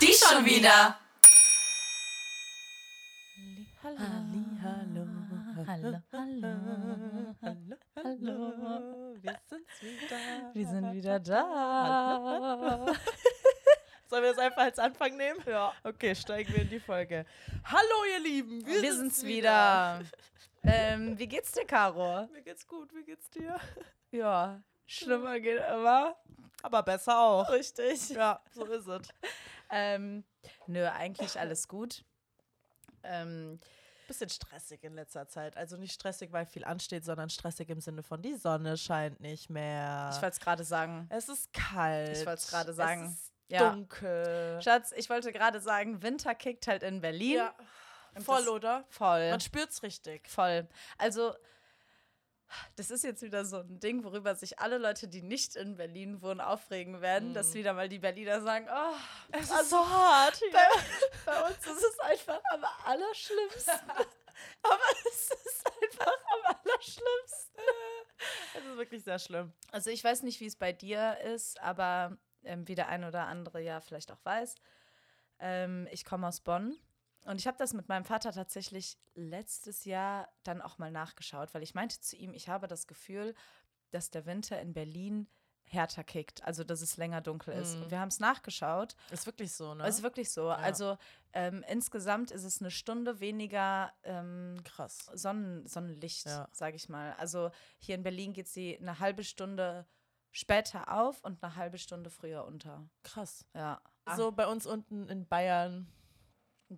Die schon wieder. Hallo. Hallo. Hallo, hallo. Hallo, hallo. Wir sind's wieder. Wir sind wieder da. Sollen wir das einfach als Anfang nehmen? Ja. Okay, steigen wir in die Folge. Hallo, ihr Lieben. Wir, Wir sind's wieder. ähm, wie geht's dir, Caro? Mir geht's gut. Wie geht's dir? Ja, schlimmer geht immer. Aber besser auch. Richtig. Ja, so ist es. Ähm, nö, eigentlich alles gut. Ähm, Bisschen stressig in letzter Zeit. Also nicht stressig, weil viel ansteht, sondern stressig im Sinne von die Sonne scheint nicht mehr. ich wollte es gerade sagen. es ist kalt. Ich wollt's gerade sagen. Es ist Ja. dunkel. Schatz, ich wollte gerade sagen, Winter kickt halt in Berlin. Ja. Voll, oder? Voll. Man spürt's richtig. Voll. Also, das ist jetzt wieder so ein Ding, worüber sich alle Leute, die nicht in Berlin wohnen, aufregen werden, dass wieder mal die Berliner sagen, oh, Es ist so hart hier. bei, bei uns ist es einfach am allerschlimmsten. Aber es ist einfach am allerschlimmsten. Es ist wirklich sehr schlimm. Also ich weiß nicht, wie es bei dir ist, aber ähm, wie der ein oder andere ja vielleicht auch weiß, ähm, ich komme aus Bonn und ich habe das mit meinem Vater tatsächlich letztes Jahr dann auch mal nachgeschaut, weil ich meinte zu ihm, ich habe das Gefühl, dass der Winter in Berlin härter kickt, also dass es länger dunkel ist. Mhm. Und wir haben es nachgeschaut. Ist wirklich so, ne? Es ist wirklich so. Also ähm, insgesamt ist es eine Stunde weniger ähm, krass. Sonnen, Sonnenlicht, Ja. sage ich mal. Also hier in Berlin geht sie eine halbe Stunde später auf und eine halbe Stunde früher unter. Krass. Ja. So bei uns unten in Bayern.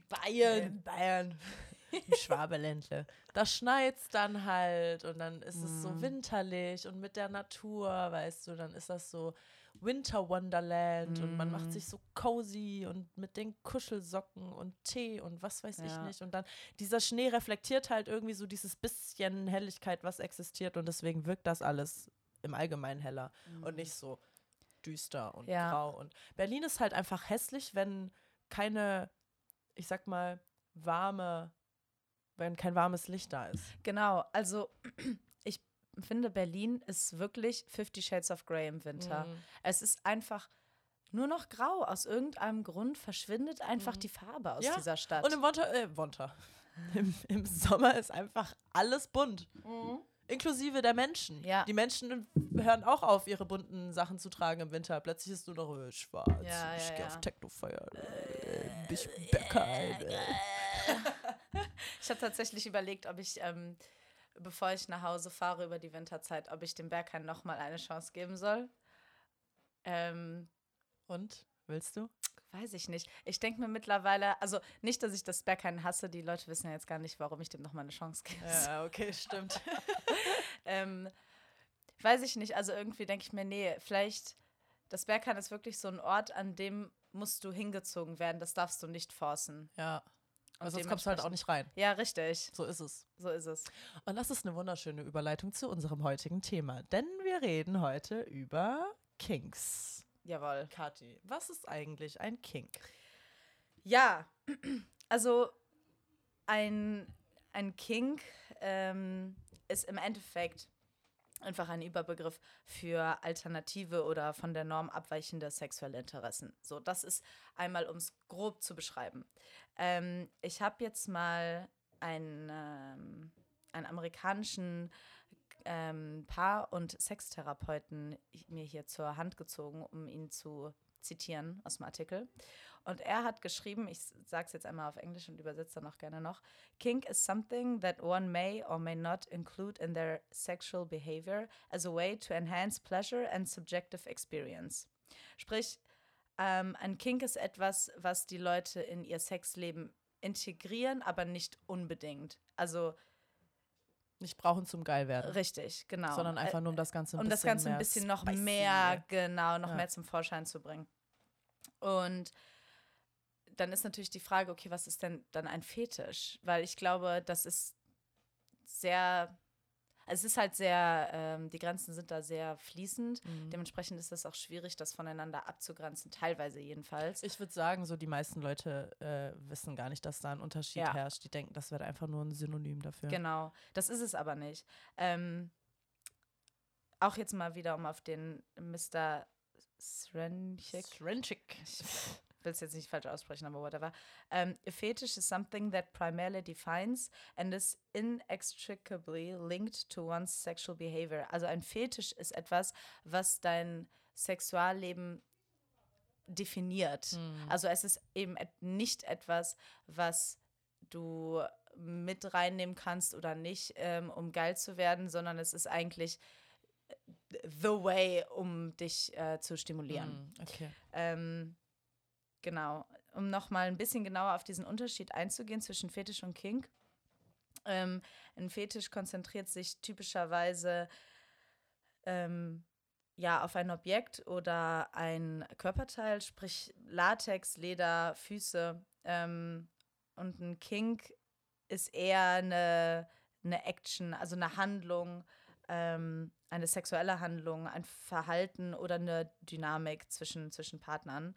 Bayern. In Bayern. Im Schwabeländle. Da schneit's dann halt und dann ist es so winterlich und mit der Natur, weißt du, dann ist das so Winter Wonderland und man macht sich so cozy und mit den Kuschelsocken und Tee und was weiß ich Ja. nicht. Und dann dieser Schnee reflektiert halt irgendwie so dieses bisschen Helligkeit, was existiert und deswegen wirkt das alles im Allgemeinen heller und nicht so düster und Ja. grau. Und Berlin ist halt einfach hässlich, wenn keine, ich sag mal, warme, wenn kein warmes Licht da ist. Genau. Also ich finde, Berlin ist wirklich Fifty Shades of Grey im Winter. Mhm. Es ist einfach nur noch grau. Aus irgendeinem Grund verschwindet einfach die Farbe aus Mhm. Ja, dieser Stadt. Und im Winter, äh, Winter. Im, Im Sommer ist einfach alles bunt. Inklusive der Menschen. Ja. Die Menschen hören auch auf, ihre bunten Sachen zu tragen im Winter. Plötzlich ist nur noch äh, schwarz. Ja, ich ja, gehe ja. auf Technofeier. Äh, bisschen Bergheim. Äh. Ich habe tatsächlich überlegt, ob ich, ähm, bevor ich nach Hause fahre über die Winterzeit, ob ich dem Berghain nochmal eine Chance geben soll. Ähm, Und? Willst du? Weiß ich nicht. Ich denke mir mittlerweile, also nicht, dass ich das Berghain hasse, die Leute wissen ja jetzt gar nicht, warum ich dem nochmal eine Chance gebe. Ja, okay, stimmt. Ähm, weiß ich nicht, also irgendwie denke ich mir, nee, vielleicht, das Berghain ist wirklich so ein Ort, an dem musst du hingezogen werden, das darfst du nicht forcen. Ja. Aber sonst kommst du halt auch nicht rein. Ja, richtig, So ist es. so ist es. Und das ist eine wunderschöne Überleitung zu unserem heutigen Thema. Denn wir reden heute über Kinks. Jawohl. Kathi, was ist eigentlich ein Kink? Ja, also ein, ein Kink ähm, ist im Endeffekt einfach ein Überbegriff für alternative oder von der Norm abweichende sexuelle Interessen. So, das ist einmal, um es grob zu beschreiben. Ähm, ich habe jetzt mal einen, ähm, einen amerikanischen ähm, Paar- und Sextherapeuten mir hier zur Hand gezogen, um ihn zu zitieren aus dem Artikel. Und er hat geschrieben, ich sage es jetzt einmal auf Englisch und übersetze dann auch gerne noch, Kink is something that one may or may not include in their sexual behavior as a way to enhance pleasure and subjective experience. Sprich, ähm, ein Kink ist etwas, was die Leute in ihr Sexleben integrieren, aber nicht unbedingt. Also Nicht brauchen zum Geilwerden, richtig, genau. sondern einfach nur um das Ganze ein um bisschen das Ganze ein bisschen noch spicy. mehr, genau, noch Ja. mehr zum Vorschein zu bringen. Und dann ist natürlich die Frage, okay, was ist denn dann ein Fetisch? Weil ich glaube, das ist sehr, also es ist halt sehr, ähm, die Grenzen sind da sehr fließend. Mhm. Dementsprechend ist es auch schwierig, das voneinander abzugrenzen, teilweise jedenfalls. Ich würde sagen, so die meisten Leute äh, wissen gar nicht, dass da ein Unterschied Ja. herrscht. Die denken, das wäre einfach nur ein Synonym dafür. Genau, das ist es aber nicht. Ähm, auch jetzt mal wieder, um auf den Mr. Srenchik, Srenchik. Will es jetzt nicht falsch aussprechen, aber whatever. Um, a fetish is something that primarily defines and is inextricably linked to one's sexual behavior. Also ein Fetisch ist etwas, was dein Sexualleben definiert. Also es ist eben nicht etwas, was du mit reinnehmen kannst oder nicht, ähm, um geil zu werden, sondern es ist eigentlich the way, um dich äh, zu stimulieren. Hm, okay. Ähm, genau. Um nochmal ein bisschen genauer auf diesen Unterschied einzugehen zwischen Fetisch und Kink. Ähm, ein Fetisch konzentriert sich typischerweise ähm, ja, auf ein Objekt oder ein Körperteil, sprich Latex, Leder, Füße. Ähm, und ein Kink ist eher eine, eine Action, also eine Handlung, ähm, eine sexuelle Handlung, ein Verhalten oder eine Dynamik zwischen, zwischen Partnern.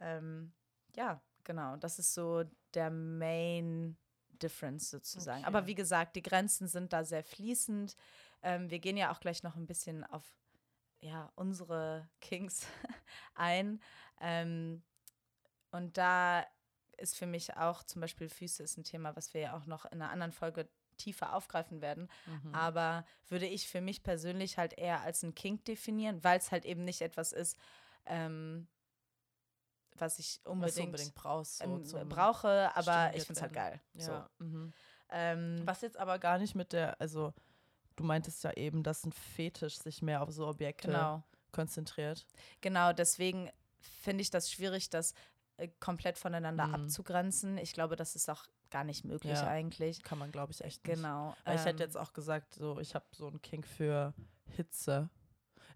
Ähm, ja, genau. Das ist so der Main Difference sozusagen. Okay. Aber wie gesagt, die Grenzen sind da sehr fließend. Ähm, wir gehen ja auch gleich noch ein bisschen auf ja, unsere Kings ein. Ähm, und da ist für mich auch zum Beispiel Füße ist ein Thema, was wir ja auch noch in einer anderen Folge tiefer aufgreifen werden. Mhm. Aber würde ich für mich persönlich halt eher als ein Kink definieren, weil es halt eben nicht etwas ist, ähm, was ich Was du unbedingt, unbedingt brauchst. So ähm, brauche, aber ich finde es halt geil. So. Ja. Mhm. Ähm, Was jetzt aber gar nicht mit der, also du meintest ja eben, dass ein Fetisch sich mehr auf so Objekte genau. konzentriert. Genau, deswegen finde ich das schwierig, das äh, komplett voneinander Mhm. abzugrenzen. Ich glaube, das ist auch gar nicht möglich Ja. eigentlich. Kann man, glaube ich, echt nicht. Genau. Weil ich hätte ähm, jetzt auch gesagt, so ich habe so einen Kink für Hitze.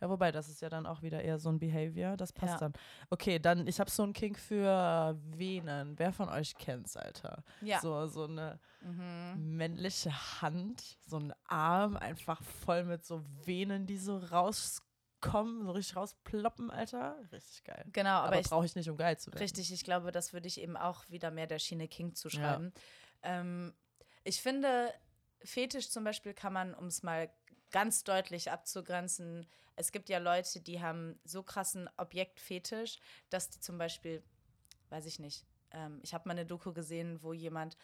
Ja, wobei, das ist ja dann auch wieder eher so ein Behavior. Das passt Ja. dann. Okay, dann, ich habe so einen Kink für Venen. Wer von euch kennt's, Alter? Ja. So, so eine Mhm. männliche Hand, so ein Arm, einfach voll mit so Venen, die so rauskommen, so richtig rausploppen, Alter. Richtig geil. Genau, aber, Aber, ich, brauche ich nicht, um geil zu werden. richtig, ich glaube, das würde ich eben auch wieder mehr der Schiene King zuschreiben. Ähm, ich finde, Fetisch zum Beispiel kann man, um es mal ganz deutlich abzugrenzen, es gibt ja Leute, die haben so krassen Objektfetisch, dass die zum Beispiel, weiß ich nicht, ähm, ich habe mal eine Doku gesehen, wo jemand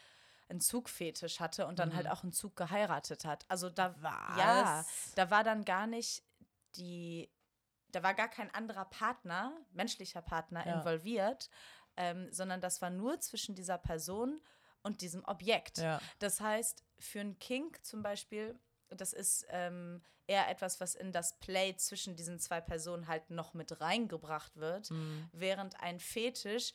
einen Zugfetisch hatte und dann halt auch einen Zug geheiratet hat. Also da war ja, da war dann gar nicht die, da war gar kein anderer Partner, menschlicher Partner Ja. involviert, ähm, sondern das war nur zwischen dieser Person und diesem Objekt. Ja. Das heißt, für einen Kink zum Beispiel, das ist ähm, eher etwas, was in das Play zwischen diesen zwei Personen halt noch mit reingebracht wird, Mhm. während ein Fetisch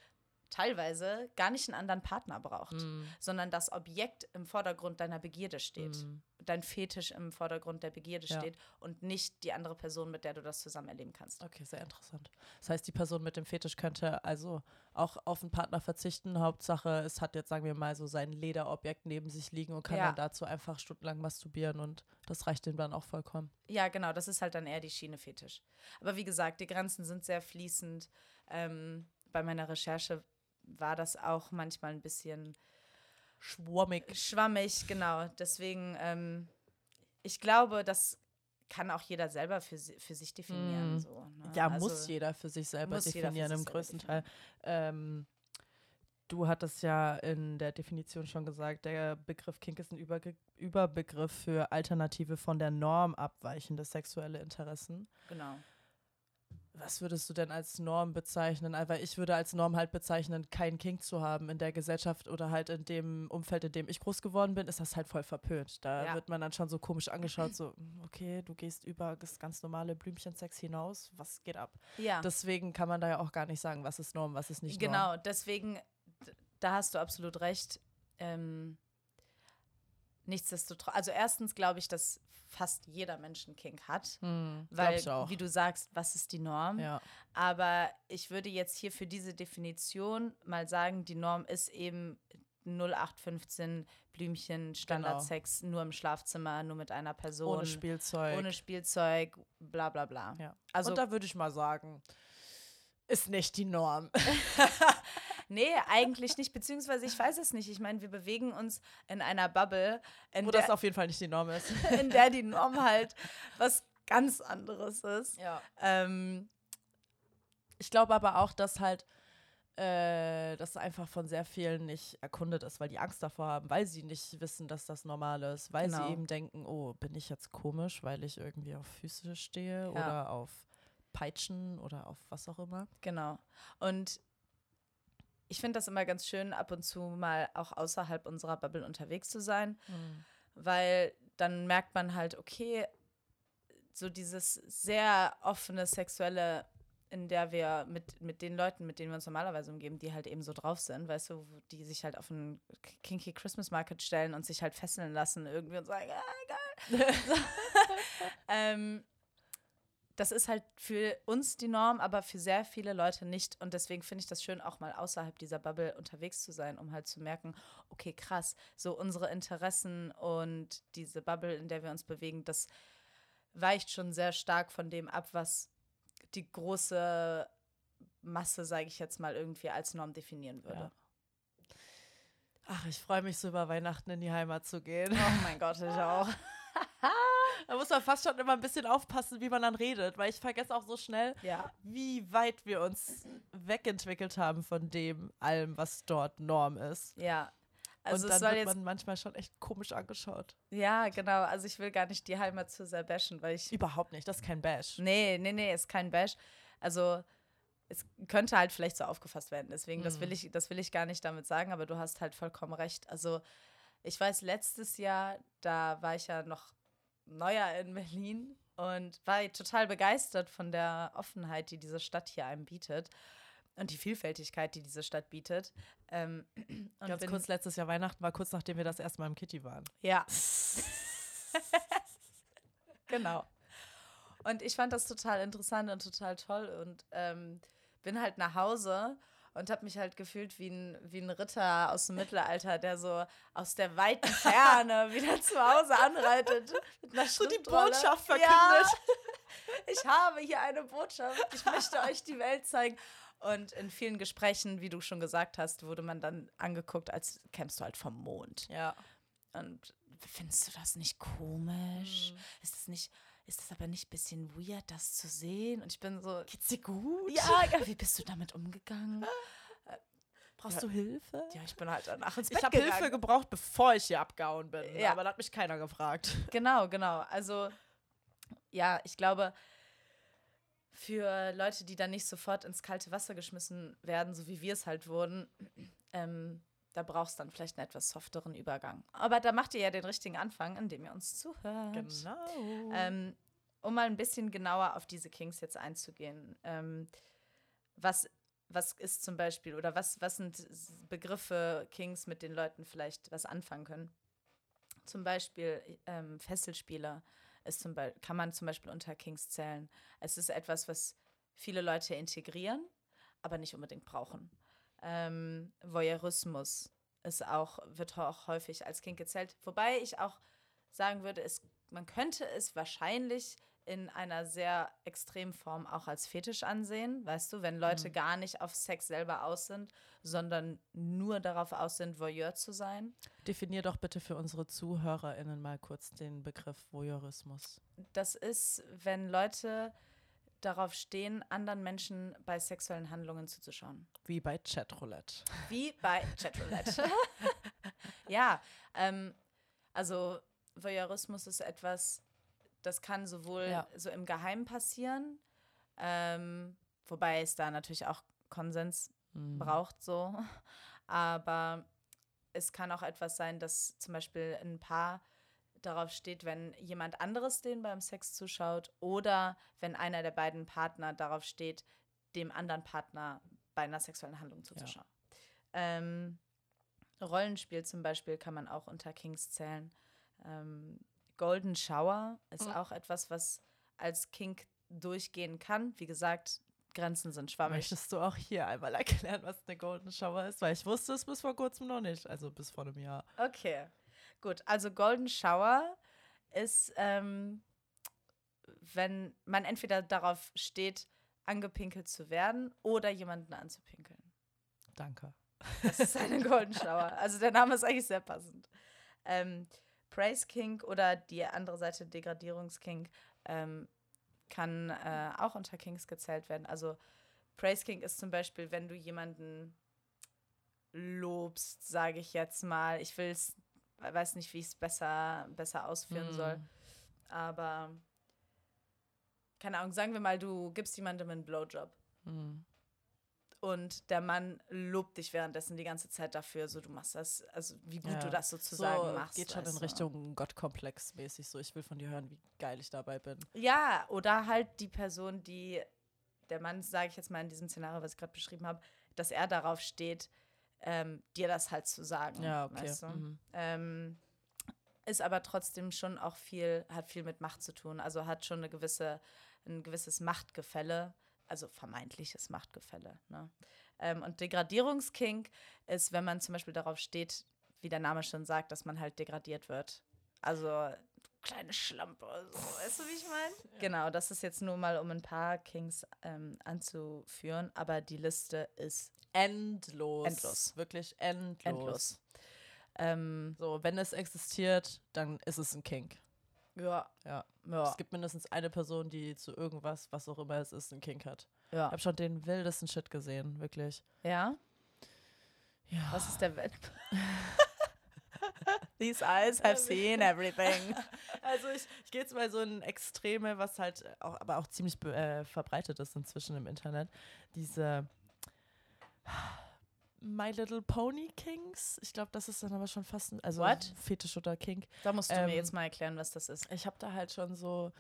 teilweise gar nicht einen anderen Partner braucht, Mhm. sondern das Objekt im Vordergrund deiner Begierde steht. Mhm. Dein Fetisch im Vordergrund der Begierde Ja. steht und nicht die andere Person, mit der du das zusammen erleben kannst. Okay, sehr interessant. Das heißt, die Person mit dem Fetisch könnte also auch auf einen Partner verzichten. Hauptsache, es hat jetzt, sagen wir mal, so sein Lederobjekt neben sich liegen und kann Ja. dann dazu einfach stundenlang masturbieren und das reicht dem dann auch vollkommen. Ja, genau, das ist halt dann eher die Schiene Fetisch. Aber wie gesagt, die Grenzen sind sehr fließend. Ähm, bei meiner Recherche war das auch manchmal ein bisschen Schwammig. schwammig, genau. Deswegen, ähm, ich glaube, das kann auch jeder selber für, für sich definieren. Mm. So, ne? Ja, Also, muss jeder für sich selber definieren, sich im selber größten Teil. Ähm, du hattest ja in der Definition schon gesagt, der Begriff Kink ist ein Überge Überbegriff für alternative von der Norm abweichende sexuelle Interessen. Genau. Was würdest du denn als Norm bezeichnen? Weil ich würde als Norm halt bezeichnen, keinen Kink zu haben in der Gesellschaft oder halt in dem Umfeld, in dem ich groß geworden bin, ist das halt voll verpönt. Da Ja. wird man dann schon so komisch angeschaut, so, "Mm, okay, du gehst über das ganz normale Blümchensex hinaus, was geht ab? Ja. Deswegen kann man da ja auch gar nicht sagen, was ist Norm, was ist nicht Norm. Genau, deswegen, da hast du absolut recht. Ähm, nichtsdestotrotz, also erstens glaube ich, dass fast jeder Mensch einen Kink hat, Hm, weil, wie du sagst, was ist die Norm? ja. Aber ich würde jetzt hier für diese Definition mal sagen, die Norm ist eben 0815 Blümchen, Standardsex, nur im Schlafzimmer, nur mit einer Person, Ohne Spielzeug. ohne Spielzeug, bla bla bla. ja. Also Und da würde ich mal sagen, ist nicht die Norm. Nee, eigentlich nicht, beziehungsweise ich weiß es nicht. Ich meine, wir bewegen uns in einer Bubble, in Wo der, das auf jeden Fall nicht die Norm ist. in der die Norm halt was ganz anderes ist. Ja. Ähm, Ich glaube aber auch, dass halt äh, das einfach von sehr vielen nicht erkundet ist, weil die Angst davor haben, weil sie nicht wissen, dass das normal ist, weil Genau. sie eben denken, oh, bin ich jetzt komisch, weil ich irgendwie auf Füße stehe Ja. oder auf Peitschen oder auf was auch immer. Genau. Und ich finde das immer ganz schön, ab und zu mal auch außerhalb unserer Bubble unterwegs zu sein, weil dann merkt man halt, okay, so dieses sehr offene sexuelle, in der wir mit, mit den Leuten, mit denen wir uns normalerweise umgeben, die halt eben so drauf sind, weißt du, die sich halt auf einen kinky Christmas Market stellen und sich halt fesseln lassen irgendwie und sagen, ah, geil. ähm, das ist halt für uns die Norm, aber für sehr viele Leute nicht. Und deswegen finde ich das schön, auch mal außerhalb dieser Bubble unterwegs zu sein, um halt zu merken, okay, krass, so unsere Interessen und diese Bubble, in der wir uns bewegen, das weicht schon sehr stark von dem ab, was die große Masse, sage ich jetzt mal, irgendwie als Norm definieren würde. Ja. Ach, ich freue mich so über Weihnachten in die Heimat zu gehen. Oh mein Gott, ich auch. Da muss man fast schon immer ein bisschen aufpassen, wie man dann redet, weil ich vergesse auch so schnell, Ja. wie weit wir uns wegentwickelt haben von dem allem, was dort Norm ist. Ja. Also und dann soll wird man manchmal schon echt komisch angeschaut. ja, genau, also ich will gar nicht die Heimat zu sehr bashen, weil ich Überhaupt nicht, das ist kein Bash. Nee, nee, nee, ist kein Bash. Also es könnte halt vielleicht so aufgefasst werden. Deswegen, das will ich, das will ich gar nicht damit sagen, aber du hast halt vollkommen recht. Also ich weiß, letztes Jahr, da war ich ja noch neuer in Berlin und war total begeistert von der Offenheit, die diese Stadt hier einem bietet. Und die Vielfältigkeit, die diese Stadt bietet. Ähm, und Ganz kurz, letztes Jahr Weihnachten war kurz nachdem wir das erste Mal im Kitty waren. Ja. genau. Und ich fand das total interessant und total toll und ähm, bin halt nach Hause und habe mich halt gefühlt wie ein, wie ein Ritter aus dem Mittelalter, der so aus der weiten Ferne wieder zu Hause anreitet. Mit einer So die. Botschaft Ja, verkündet. ich habe hier eine Botschaft. Ich möchte euch die Welt zeigen. Und in vielen Gesprächen, wie du schon gesagt hast, wurde man dann angeguckt, als kämst du halt vom Mond. Ja. Und findest du das nicht komisch? Ist das nicht, ist das aber nicht ein bisschen weird, das zu sehen? Und ich bin so, Geht's dir gut? ja, ja, wie bist du damit umgegangen? Brauchst du Hilfe? Ja, ich bin halt danach ins Bett Ich habe. Hilfe gebraucht, bevor ich hier abgehauen bin. Ja. Aber da hat mich keiner gefragt. Genau, genau. Also, ja, ich glaube, für Leute, die dann nicht sofort ins kalte Wasser geschmissen werden, so wie wir es halt wurden, ähm, da brauchst du dann vielleicht einen etwas softeren Übergang. Aber da macht ihr ja den richtigen Anfang, indem ihr uns zuhört. Genau. Ähm, um mal ein bisschen genauer auf diese Kings jetzt einzugehen. Ähm, was, was ist zum Beispiel, oder was, was sind Begriffe Kings, mit denen Leuten vielleicht was anfangen können? Zum Beispiel ähm, Fesselspieler ist zum Beispiel, kann man zum Beispiel unter Kings zählen. Es ist etwas, was viele Leute integrieren, aber nicht unbedingt brauchen. Ähm, Voyeurismus ist auch, wird auch häufig als Kink gezählt. Wobei ich auch sagen würde, es, man könnte es wahrscheinlich in einer sehr extremen Form auch als Fetisch ansehen, weißt du, wenn Leute gar nicht auf Sex selber aus sind, sondern nur darauf aus sind, Voyeur zu sein. Definier doch bitte für unsere ZuhörerInnen mal kurz den Begriff Voyeurismus. Das ist, wenn Leute darauf stehen, anderen Menschen bei sexuellen Handlungen zuzuschauen. Wie bei Chatroulette. Wie bei Chatroulette. ja, ähm, also Voyeurismus ist etwas, das kann sowohl Ja. so im Geheimen passieren, ähm, wobei es da natürlich auch Konsens Mhm. braucht, so. Aber es kann auch etwas sein, dass zum Beispiel ein Paar darauf steht, wenn jemand anderes denen beim Sex zuschaut oder wenn einer der beiden Partner darauf steht, dem anderen Partner bei einer sexuellen Handlung zuzuschauen. Ähm, Rollenspiel zum Beispiel kann man auch unter Kings zählen. Ähm, Golden Shower ist Mhm. auch etwas, was als Kink durchgehen kann. Wie gesagt, Grenzen sind schwammig. Möchtest du auch hier einmal erklären, was eine Golden Shower ist? Weil ich wusste es bis vor kurzem noch nicht. Also bis vor einem Jahr. Okay, gut. Also Golden Shower ist, ähm, wenn man entweder darauf steht, angepinkelt zu werden oder jemanden anzupinkeln. Danke. Das ist eine Golden Shower. Also der Name ist eigentlich sehr passend. Ähm, Praise King oder die andere Seite Degradierungskink ähm, kann äh, auch unter Kings gezählt werden. Also Praise King ist zum Beispiel, wenn du jemanden lobst, sage ich jetzt mal. Ich will es, weiß nicht, wie ich es besser, besser ausführen Hm. soll. Aber keine Ahnung, sagen wir mal, du gibst jemandem einen Blowjob Hm. und der Mann lobt dich währenddessen die ganze Zeit dafür, so du machst das, also wie gut Ja. du das sozusagen so, machst. Geht schon in? Richtung Gottkomplex mäßig so. Ich will von dir hören, wie geil ich dabei bin. Ja, oder halt die Person, die, der Mann, sage ich jetzt mal in diesem Szenario, was ich gerade beschrieben habe, dass er darauf steht, ähm, dir das halt zu sagen. Ja, okay. Weißt du? Mhm. ähm, ist aber trotzdem schon auch viel, hat viel mit Macht zu tun. Also hat schon eine gewisse, ein gewisses Machtgefälle, also vermeintliches Machtgefälle. Ne? Ähm, und Degradierungskink ist, wenn man zum Beispiel darauf steht, wie der Name schon sagt, dass man halt degradiert wird. Also kleine Schlampe, so, weißt du, wie ich meine? Genau, das ist jetzt nur mal, um ein paar Kings ähm, anzuführen, aber die Liste ist Endlos. Endlos. Wirklich endlos. endlos. Ähm, So, wenn es existiert, dann ist es ein Kink. ja, Ja. ja, Es gibt mindestens eine Person, die zu irgendwas, was auch immer es ist, einen Kink hat. Ich ja. habe schon den wildesten Shit gesehen, wirklich. Ja? Ja. Was ist der Welt? These eyes have seen everything. Also ich, ich gehe jetzt mal so in Extreme, was halt auch, aber auch ziemlich äh, verbreitet ist inzwischen im Internet. Diese My Little Pony Kings. Ich glaube, das ist dann aber schon fast ein, also What? Fetisch oder Kink. Da musst du Ähm, mir jetzt mal erklären, was das ist. Ich habe da halt schon so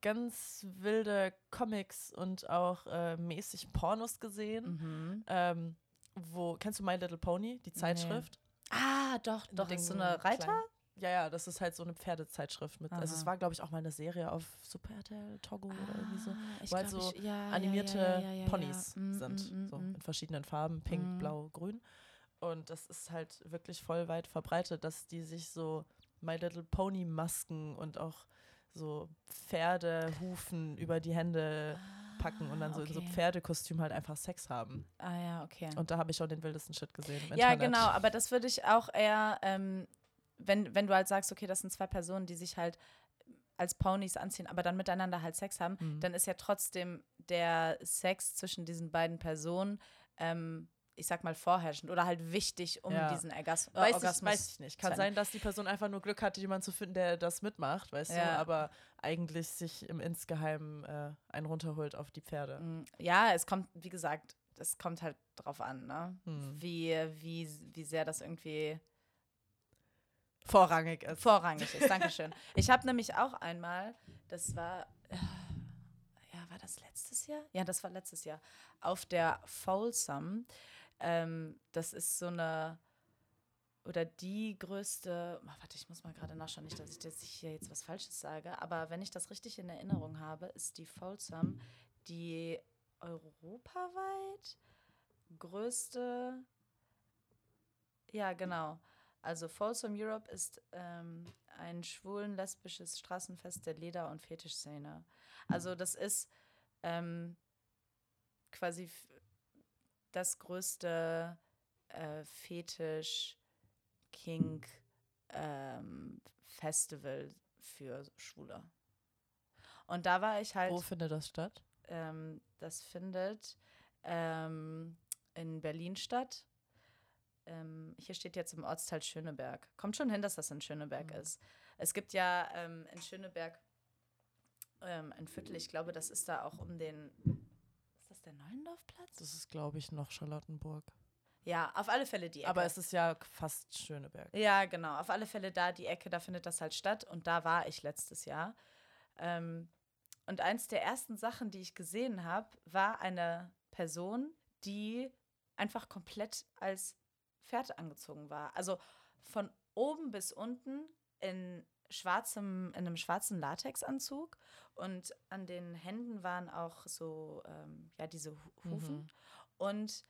ganz wilde Comics und auch äh, mäßig Pornos gesehen. Mhm. Ähm, wo, kennst du My Little Pony, die Zeitschrift? Ah, doch, doch. Ist so eine Reiter? kleinen- Ja, ja, das ist halt so eine Pferdezeitschrift mit. Also es war, glaube ich, auch mal eine Serie auf Super RTL, Togo oder irgendwie so. Ah, wo halt so ich- ja, ja, Animierte ja, Ponys. Mm, sind. mm, mm, so mm. in verschiedenen Farben, pink, Mhm. blau, grün. Und das ist halt wirklich voll weit verbreitet, dass die sich so My Little Pony Masken und auch so Pferdehufen über die Hände packen und dann so in so okay. Pferdekostüm halt einfach Sex haben. Ah ja, okay. Und da habe ich schon den wildesten Shit gesehen. Ja, Internet. genau, aber das würde ich auch eher, ähm, wenn, wenn du halt sagst, okay, das sind zwei Personen, die sich halt als Ponys anziehen, aber dann miteinander halt Sex haben, Mhm. dann ist ja trotzdem der Sex zwischen diesen beiden Personen, ähm, ich sag mal, vorherrschend oder halt wichtig, um Ja. diesen Ergas äh, Weiß Orgasmus. ich, weiß ich nicht. Kann sein, dass die Person einfach nur Glück hatte, jemanden zu finden, der das mitmacht, weißt du, Ja. aber eigentlich sich im Insgeheimen äh, einen runterholt auf die Pferde. Mm, Ja, es kommt, wie gesagt, es kommt halt drauf an, ne? Hm. Wie, wie, wie sehr das irgendwie Vorrangig ist. vorrangig ist. Dankeschön. Ich habe nämlich auch einmal, das war, äh, ja, war das letztes Jahr? Ja, das war letztes Jahr, auf der Folsam. Ähm, das ist so eine, oder die größte, oh, warte, ich muss mal gerade nachschauen, nicht, dass ich jetzt hier jetzt was Falsches sage, aber wenn ich das richtig in Erinnerung habe, ist die Folsam die europaweit größte, ja, genau. Also Folsom Europe ist ähm, ein schwulen-lesbisches Straßenfest der Leder- und Fetischszene. Also das ist ähm, quasi das größte äh, Fetisch Kink ähm, Festival für Schwule. Und da war ich halt Wo findet das statt? ähm, das findet ähm, in Berlin statt. Ähm, hier steht jetzt im Ortsteil Schöneberg. Kommt schon hin, dass das in Schöneberg Mhm. ist. Es gibt ja ähm, in Schöneberg ähm, ein Viertel, ich glaube, das ist da auch um den. Der Neulendorfplatz? Das ist, glaube ich, noch Charlottenburg. Ja, auf alle Fälle die Ecke. Aber es ist ja fast Schöneberg. Ja, genau. Auf alle Fälle da die Ecke, da findet das halt statt. Und da war ich letztes Jahr. Ähm, und eins der ersten Sachen, die ich gesehen habe, war eine Person, die einfach komplett als Pferd angezogen war. Also von oben bis unten in schwarzem, in einem schwarzen Latexanzug und an den Händen waren auch so, ähm, ja, diese Hu- Hufen. Mhm. Und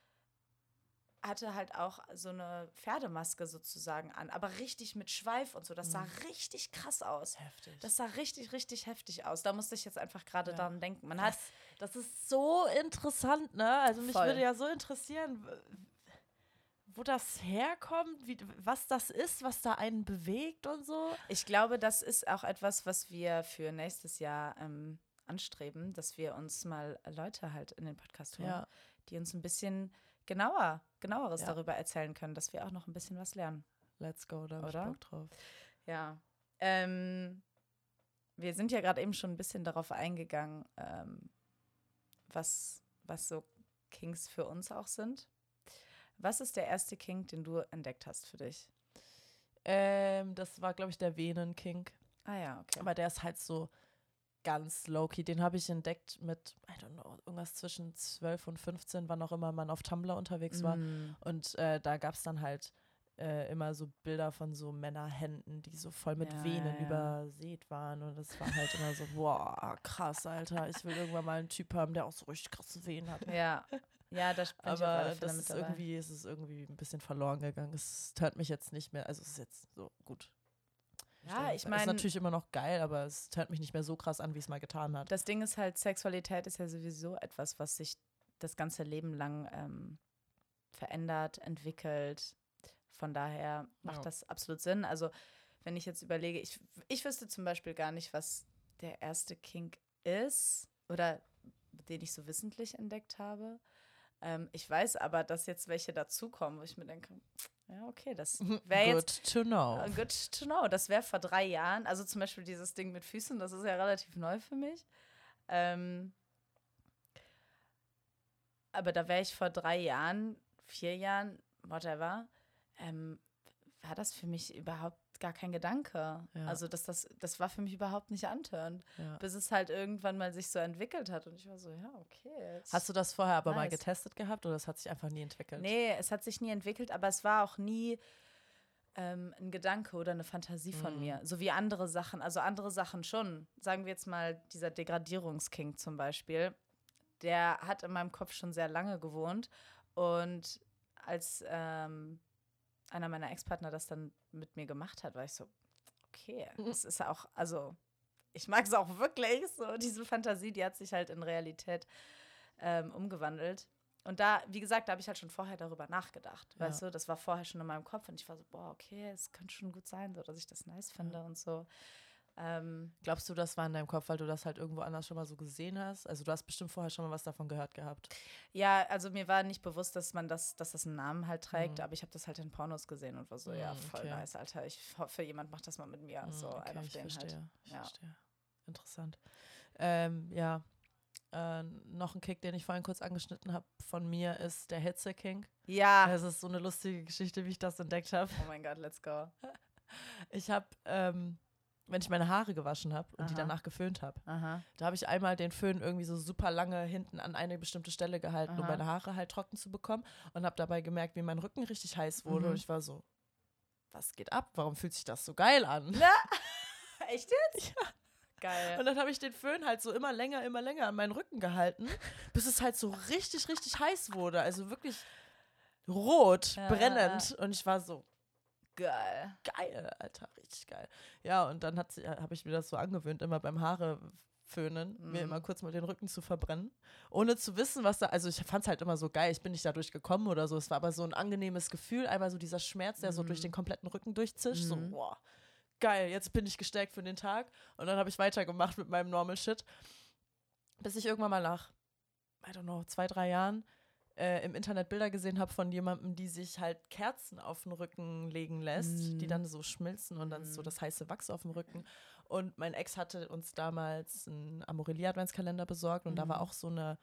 hatte halt auch so eine Pferdemaske sozusagen an, aber richtig mit Schweif und so. Das sah richtig krass aus. Heftig. Das sah richtig, richtig heftig aus. Da musste ich jetzt einfach gerade Ja. daran denken. Man hat, das, das ist so interessant, ne? Also mich Voll. würde ja so interessieren, wo das herkommt, wie, was das ist, was da einen bewegt und so. ich glaube, das ist auch etwas, was wir für nächstes Jahr ähm, anstreben, dass wir uns mal Leute halt in den Podcast holen, Ja. die uns ein bisschen genauer, genaueres Ja. darüber erzählen können, dass wir auch noch ein bisschen was lernen. Let's go, da Oder? Bock drauf. Ja. Ähm, wir sind ja gerade eben schon ein bisschen darauf eingegangen, ähm, was, was so Kings für uns auch sind. Was ist der erste King, den du entdeckt hast für dich? Ähm, das war, glaube ich, der Venen-Kink. Ah ja, okay. Aber der ist halt so ganz low-key. Den habe ich entdeckt mit, I don't know, irgendwas zwischen 12 und 15, wann auch immer man auf Tumblr unterwegs war. Mm. Und äh, da gab es dann halt äh, immer so Bilder von so Männerhänden, die so voll mit Ja, Venen ja. übersät waren. Und das war halt immer so, boah, krass, Alter. Ich will irgendwann mal einen Typ haben, der auch so richtig krasse Venen hat. Ja, ja, ich auf Aber das ist irgendwie, es ist irgendwie ein bisschen verloren gegangen. Es hört mich jetzt nicht mehr, also es ist jetzt so gut. Ja, ich Ist meine, natürlich immer noch geil, aber es hört mich nicht mehr so krass an, wie es mal getan hat. das Ding ist halt, Sexualität ist ja sowieso etwas, was sich das ganze Leben lang ähm, verändert, entwickelt. Von daher macht Ja. das absolut Sinn. Also, wenn ich jetzt überlege, ich, ich wüsste zum Beispiel gar nicht, was der erste Kink ist oder den ich so wissentlich entdeckt habe. Ähm, ich weiß aber, dass jetzt welche dazukommen, wo ich mir denke, ja, okay, das wäre Good jetzt to know. Uh, Good to know. Das wäre vor drei Jahren. Also zum Beispiel dieses Ding mit Füßen, das ist ja relativ neu für mich. Ähm, aber da wäre ich vor drei Jahren, vier Jahren, whatever, ähm, war das für mich überhaupt gar kein Gedanke. Ja. Also dass das, das war für mich überhaupt nicht antörend, Ja. bis es halt irgendwann mal sich so entwickelt hat. Und ich war so, ja, okay. Hast du das vorher aber mal Nice. getestet gehabt oder das hat sich einfach nie entwickelt? Nee, es hat sich nie entwickelt, aber es war auch nie ähm, ein Gedanke oder eine Fantasie von Mhm. mir. So wie andere Sachen. Also andere Sachen schon. Sagen wir jetzt mal, dieser Degradierungsking zum Beispiel. Der hat in meinem Kopf schon sehr lange gewohnt. Und als ähm, einer meiner Ex-Partner das dann mit mir gemacht hat, war ich so, okay, Mhm. das ist auch, also ich mag es auch wirklich, so diese Fantasie, die hat sich halt in Realität ähm, umgewandelt. Und da, wie gesagt, da habe ich halt schon vorher darüber nachgedacht, Ja. weißt du, das war vorher schon in meinem Kopf und ich war so, boah, okay, es könnte schon gut sein, so, dass ich das nice finde und so. Ähm, Glaubst du, das war in deinem Kopf, weil du das halt irgendwo anders schon mal so gesehen hast? Also du hast bestimmt vorher schon mal was davon gehört gehabt. ja, also mir war nicht bewusst, dass man das, dass das einen Namen halt trägt, Mhm. aber ich habe das halt in Pornos gesehen und war so, ja, Mhm, voll okay. nice, Alter. Ich hoffe, jemand macht das mal mit mir. so, Hm, ein auf ich den verstehe. halt. Ich Ja. verstehe. Interessant. Ähm, ja. Äh, noch ein Kick, den ich vorhin kurz angeschnitten habe von mir, ist der Hitze-King. Ja. Es ist so eine lustige Geschichte, wie ich das entdeckt habe. Oh mein Gott, let's go. Ich habe, ähm, wenn ich meine Haare gewaschen habe und die Aha. danach geföhnt habe, da habe ich einmal den Föhn irgendwie so super lange hinten an eine bestimmte Stelle gehalten, um Aha. meine Haare halt trocken zu bekommen und habe dabei gemerkt, wie mein Rücken richtig heiß wurde Mhm. und ich war so, was geht ab? Warum fühlt sich das so geil an? Echt jetzt? Geil. Und dann habe ich den Föhn halt so immer länger, immer länger an meinen Rücken gehalten, bis es halt so richtig, richtig heiß wurde. Also wirklich rot, Ja, brennend. Und ich war so, Geil. geil, Alter, richtig geil. Ja, und dann habe ich mir das so angewöhnt, immer beim Haare föhnen, mir Mhm. immer kurz mal den Rücken zu verbrennen, ohne zu wissen, was da, also ich fand es halt immer so geil, ich bin nicht dadurch gekommen oder so, es war aber so ein angenehmes Gefühl, einmal so dieser Schmerz, der so durch Mhm. den kompletten Rücken durchzischt, so, Mhm. boah, geil, jetzt bin ich gestärkt für den Tag und dann habe ich weitergemacht mit meinem Normal Shit, bis ich irgendwann mal nach, I don't know, zwei, drei Jahren äh, im Internet Bilder gesehen habe von jemandem, die sich halt Kerzen auf den Rücken legen lässt, die Mhm. dann so schmilzen und dann ist so Mhm. das heiße Wachs auf dem Rücken. Und mein Ex hatte uns damals einen Amorelie-Adventskalender besorgt und da war Mhm. auch so eine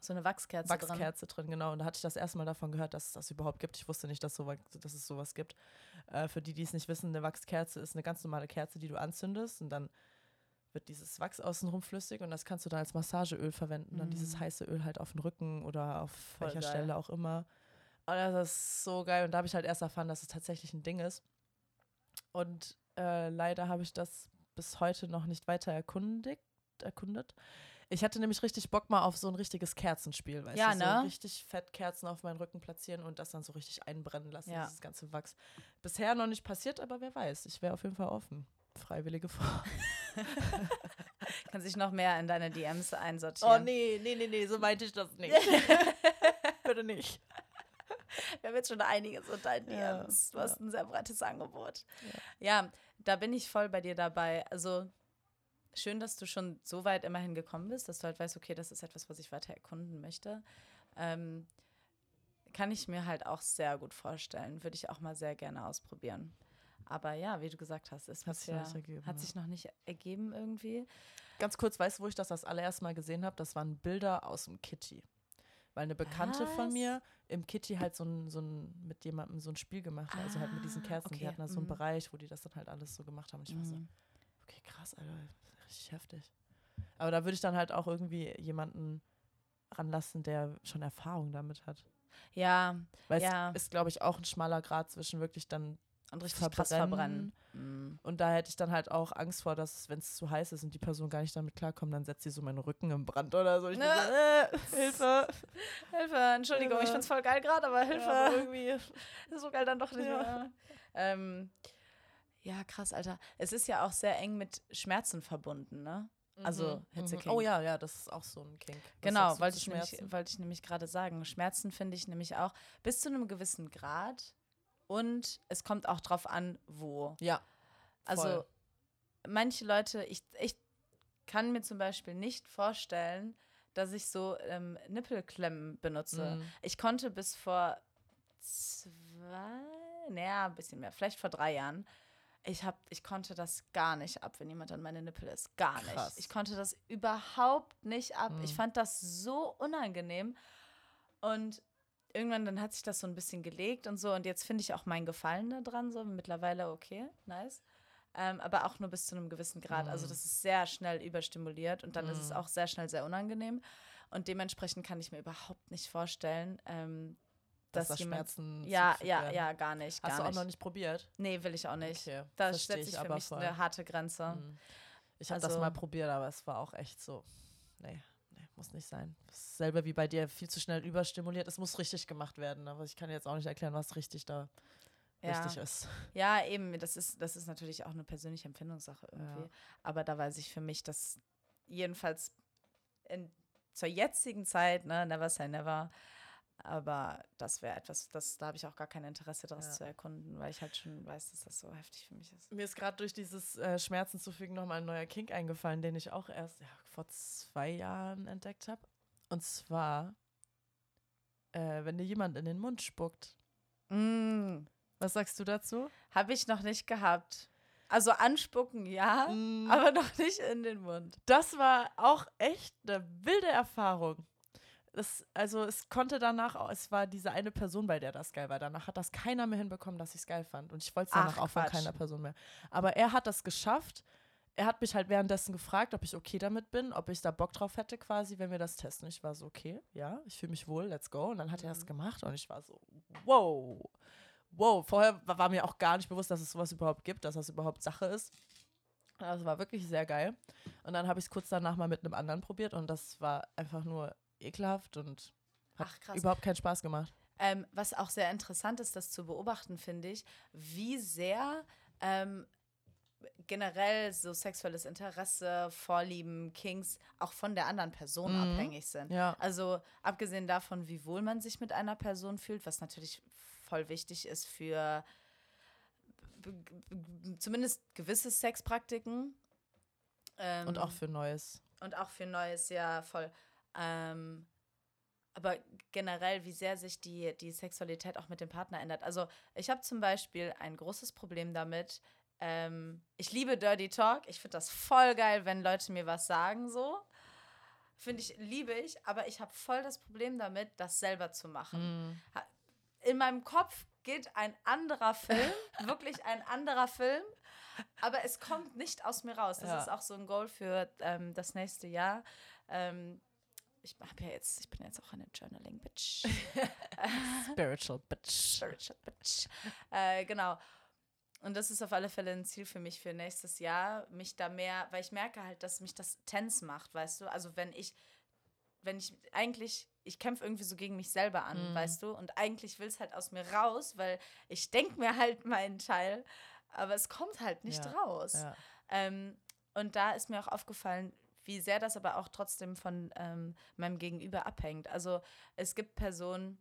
So eine Wachskerze, drin. Wachskerze drin. genau. Und da hatte ich das erste Mal davon gehört, dass es das überhaupt gibt. Ich wusste nicht, dass, so, dass es sowas gibt. Äh, für die, die es nicht wissen, eine Wachskerze ist eine ganz normale Kerze, die du anzündest und dann wird dieses Wachs außenrum flüssig und das kannst du dann als Massageöl verwenden. Dann dieses Mhm. heiße Öl halt auf den Rücken oder auf Voll welcher geil. Stelle auch immer. Und das ist so geil. Und da habe ich halt erst erfahren, dass es tatsächlich ein Ding ist. Und äh, leider habe ich das bis heute noch nicht weiter erkundigt, erkundet. Ich hatte nämlich richtig Bock mal auf so ein richtiges Kerzenspiel, weißt Ja, du? So ne? richtig fett Kerzen auf meinen Rücken platzieren und das dann so richtig einbrennen lassen, Ja. dieses ganze Wachs. Bisher noch nicht passiert, aber wer weiß. Ich wäre auf jeden Fall offen. Freiwillige Frau. Kann sich noch mehr in deine DMs Oh einsortieren. nee, nee, nee, nee, so meinte ich das nicht. Bitte nicht. Wir haben jetzt schon einiges unter deinen Ja, DMs. Du ja. hast ein sehr breites Angebot. Ja. da bin ich voll bei dir dabei. Also schön, dass du schon so weit immerhin gekommen bist, dass du halt weißt, okay, das ist etwas, was ich weiter erkunden möchte. Ähm, kann ich mir halt auch sehr gut vorstellen. Würde ich auch mal sehr gerne ausprobieren. Aber ja, wie du gesagt hast, es Hat sich bisher- noch nicht ergeben, hat ja. sich noch nicht ergeben irgendwie. Ganz kurz, weißt du, wo ich das das allererste Mal gesehen habe? Das waren Bilder aus dem Kitty. Weil eine Bekannte von Was? mir im Kitty halt so ein, so ein, mit jemandem so ein Spiel gemacht hat. Also halt mit diesen Ah, Kerzen. Die okay, hatten da so einen mhm. Bereich, wo die das dann halt alles so gemacht haben. Und ich war so, Mhm. okay, krass, Alter, richtig heftig. Aber da würde ich dann halt auch irgendwie jemanden ranlassen, der schon Erfahrung damit hat. Ja, Weil Ja. es ist, glaube ich, auch ein schmaler Grad zwischen wirklich dann und richtig krass verbrennen. Mhm. Und da hätte ich dann halt auch Angst vor, dass, wenn es zu heiß ist und die Person gar nicht damit klarkommt, dann setzt sie so meinen Rücken im Brand oder so. Ich bin so, äh, Hilfe. Hilfe, Entschuldigung, ich Hilfe. find's voll geil gerade, aber Hilfe. Ja, aber irgendwie. so geil dann doch nicht Ja. mehr. Ähm, ja, krass, Alter. Es ist ja auch sehr eng mit Schmerzen verbunden, ne? Also, Mhm, Hitzeking. mhm. Oh ja, ja, das ist auch so ein Kink. Was Genau, wollte ich, nämlich, wollte ich nämlich gerade sagen. Schmerzen finde ich nämlich auch bis zu einem gewissen Grad und es kommt auch drauf an, wo. Ja. Also Voll. manche Leute, ich, ich kann mir zum Beispiel nicht vorstellen, dass ich so ähm, Nippelklemmen benutze. Mhm. Ich konnte bis vor zwei, naja, ein bisschen mehr, vielleicht vor drei Jahren, ich, hab, ich konnte das gar nicht ab, wenn jemand an meine Nippel ist. Gar Krass. nicht. Ich konnte das überhaupt nicht ab. Ich Mhm. fand das so unangenehm. Und irgendwann dann hat sich das so ein bisschen gelegt und so. Und jetzt finde ich auch meinen Gefallen da dran so. Mittlerweile okay, nice. Ähm, aber auch nur bis zu einem gewissen Grad. Also Mhm. das ist sehr schnell überstimuliert und dann ist es Mhm. auch sehr schnell sehr unangenehm. Und dementsprechend kann ich mir überhaupt nicht vorstellen, ähm, dass dass da jemand. Schmerzen Ja, ja, ja, gar nicht. Hast gar du auch nicht. noch nicht probiert? Nee, will ich auch nicht. Okay, Da setze ich für aber mich voll. eine harte Grenze. Mhm. Ich habe das Also- mal probiert, aber es war auch echt so. Nee, muss nicht sein. Dasselbe wie bei dir, viel zu schnell überstimuliert. Es muss richtig gemacht werden, aber ich kann jetzt auch nicht erklären, was richtig da Ja. richtig ist. Ja, eben, das ist, das ist natürlich auch eine persönliche Empfindungssache irgendwie. Ja. Aber da weiß ich für mich, dass jedenfalls in, zur jetzigen Zeit, ne, never say never, aber das wäre etwas, das, da habe ich auch gar kein Interesse, das Ja. zu erkunden, weil ich halt schon weiß, dass das so heftig für mich ist. Mir ist gerade durch dieses äh, Schmerzen zufügen nochmal ein neuer Kink eingefallen, den ich auch erst ja, vor zwei Jahren entdeckt habe. Und zwar, äh, wenn dir jemand in den Mund spuckt. Mm, Was sagst du dazu? habe ich noch nicht gehabt. Also anspucken, ja, Mm, aber noch nicht in den Mund. das war auch echt eine wilde Erfahrung. Das, also es konnte danach, auch, es war diese eine Person, bei der das geil war. Danach hat das keiner mehr hinbekommen, dass ich es geil fand. Und ich wollte es danach Ach, auch von keiner Person mehr. Aber er hat das geschafft. Er hat mich halt währenddessen gefragt, ob ich okay damit bin, ob ich da Bock drauf hätte quasi, wenn wir das testen. Ich war so, okay, ja, ich fühle mich wohl, let's go. Und dann hat er das Mhm. gemacht und ich war so, wow. Wow, vorher war, mir auch gar nicht bewusst, dass es sowas überhaupt gibt, dass das überhaupt Sache ist. Das war wirklich sehr geil. Und dann habe ich es kurz danach mal mit einem anderen probiert und das war einfach nur ekelhaft und hat Ach, überhaupt keinen Spaß gemacht. Ähm, was auch sehr interessant ist, das zu beobachten, finde ich, wie sehr ähm, generell so sexuelles Interesse, Vorlieben, Kings auch von der anderen Person Mhm. abhängig sind. Ja. Also abgesehen davon, wie wohl man sich mit einer Person fühlt, was natürlich voll wichtig ist für zumindest gewisse Sexpraktiken. Ähm, Und auch für Neues. und auch für Neues, ja, voll. Ähm, aber generell, wie sehr sich die, die Sexualität auch mit dem Partner ändert. Also, ich habe zum Beispiel ein großes Problem damit. Ähm, ich liebe Dirty Talk. Ich finde das voll geil, wenn Leute mir was sagen, so. Finde ich, liebe ich, aber ich habe voll das Problem damit, das selber zu machen Mhm. in meinem Kopf geht ein anderer Film, wirklich ein anderer Film, aber es kommt nicht aus mir raus. Das Ja. ist auch so ein Goal für ähm, das nächste Jahr. Ähm, ich hab ja jetzt, ich bin jetzt auch eine Journaling Bitch, Spiritual Bitch. Spiritual Bitch. Äh, genau. Und das ist auf alle Fälle ein Ziel für mich für nächstes Jahr, mich da mehr, weil ich merke halt, dass mich das tense macht, weißt du? Also wenn ich, wenn ich eigentlich, ich kämpfe irgendwie so gegen mich selber an, Mhm. weißt du? Und eigentlich will es halt aus mir raus, weil ich denke mir halt meinen Teil, aber es kommt halt nicht Ja, raus. Ja. Ähm, und da ist mir auch aufgefallen, wie sehr das aber auch trotzdem von ähm, meinem Gegenüber abhängt. Also es gibt Personen,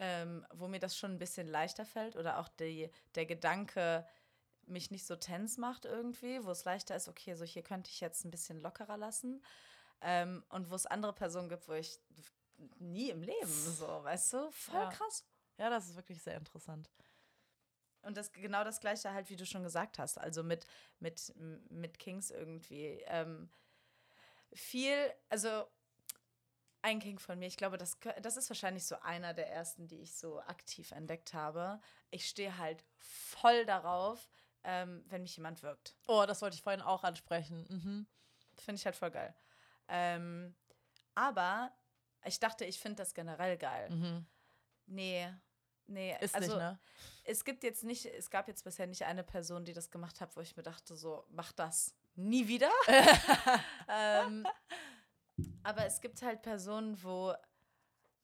ähm, wo mir das schon ein bisschen leichter fällt oder auch die, der Gedanke, mich nicht so tens macht irgendwie, wo es leichter ist, okay, so hier könnte ich jetzt ein bisschen lockerer lassen. Ähm, und wo es andere Personen gibt, wo ich nie im Leben so, weißt du? Voll Ja. krass. Ja, das ist wirklich sehr interessant. Und das genau das gleiche halt, wie du schon gesagt hast. Also mit, mit, mit Kings irgendwie. Ähm, viel, also ein King von mir, ich glaube, das, das ist wahrscheinlich so einer der ersten, die ich so aktiv entdeckt habe. Ich stehe halt voll darauf, ähm, wenn mich jemand wirkt. Oh, das wollte ich vorhin auch ansprechen. Mhm. Finde ich halt voll geil. Ähm, aber ich dachte, ich finde das generell geil. Mhm. Nee, nee. Ist also, nicht, ne? es gibt jetzt nicht, es gab jetzt bisher nicht eine Person, die das gemacht hat, wo ich mir dachte, so, mach das nie wieder. ähm, aber es gibt halt Personen, wo,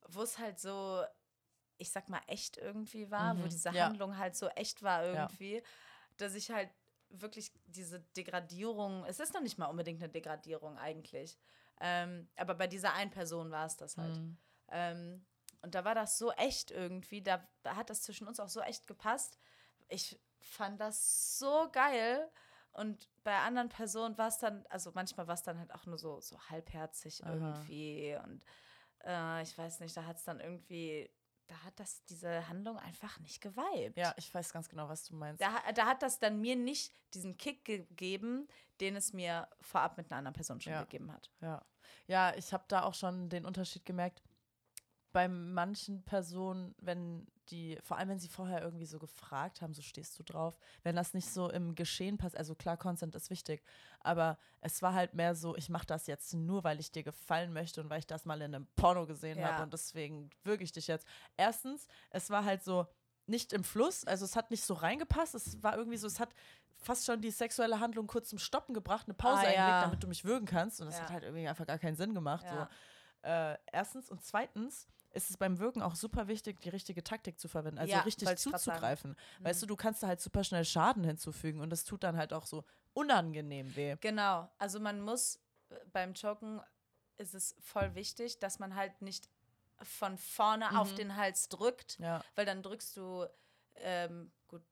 wo es halt so, ich sag mal, echt irgendwie war, wo Mhm, diese ja. Handlung halt so echt war irgendwie, dass ich halt wirklich diese Degradierung, es ist noch nicht mal unbedingt eine Degradierung eigentlich, ähm, aber bei dieser einen Person war es das halt. Mhm. Ähm, und da war das so echt irgendwie, da, da hat das zwischen uns auch so echt gepasst. Ich fand das so geil. Und bei anderen Personen war es dann, also manchmal war es dann halt auch nur so, so halbherzig Aha. irgendwie. Und äh, ich weiß nicht, da hat es dann irgendwie, da hat das diese Handlung einfach nicht geweibt. Ja, ich weiß ganz genau, was du meinst. Da, da hat das dann mir nicht diesen Kick gegeben, den es mir vorab mit einer anderen Person schon Ja. gegeben hat. Ja, ja ich habe da auch schon den Unterschied gemerkt. Bei manchen Personen, wenn die, vor allem wenn sie vorher irgendwie so gefragt haben, so stehst du drauf, wenn das nicht so im Geschehen passt, also klar, Consent ist wichtig, aber es war halt mehr so, ich mache das jetzt nur, weil ich dir gefallen möchte und weil ich das mal in einem Porno gesehen Ja. habe und deswegen würge ich dich jetzt. Erstens, es war halt so nicht im Fluss, also es hat nicht so reingepasst, es war irgendwie so, es hat fast schon die sexuelle Handlung kurz zum Stoppen gebracht, eine Pause Ah, ja. eingelegt, damit du mich würgen kannst und das Ja. hat halt irgendwie einfach gar keinen Sinn gemacht. Ja. So. Äh, erstens und zweitens ist es beim Wirken auch super wichtig, die richtige Taktik zu verwenden, also Ja, richtig zuzugreifen. Weißt Mhm. du, du kannst da halt super schnell Schaden hinzufügen und das tut dann halt auch so unangenehm weh. Genau, also man muss äh, beim Choken ist es voll wichtig, dass man halt nicht von vorne auf Mhm. den Hals drückt, Ja. weil dann drückst du, ähm, gut,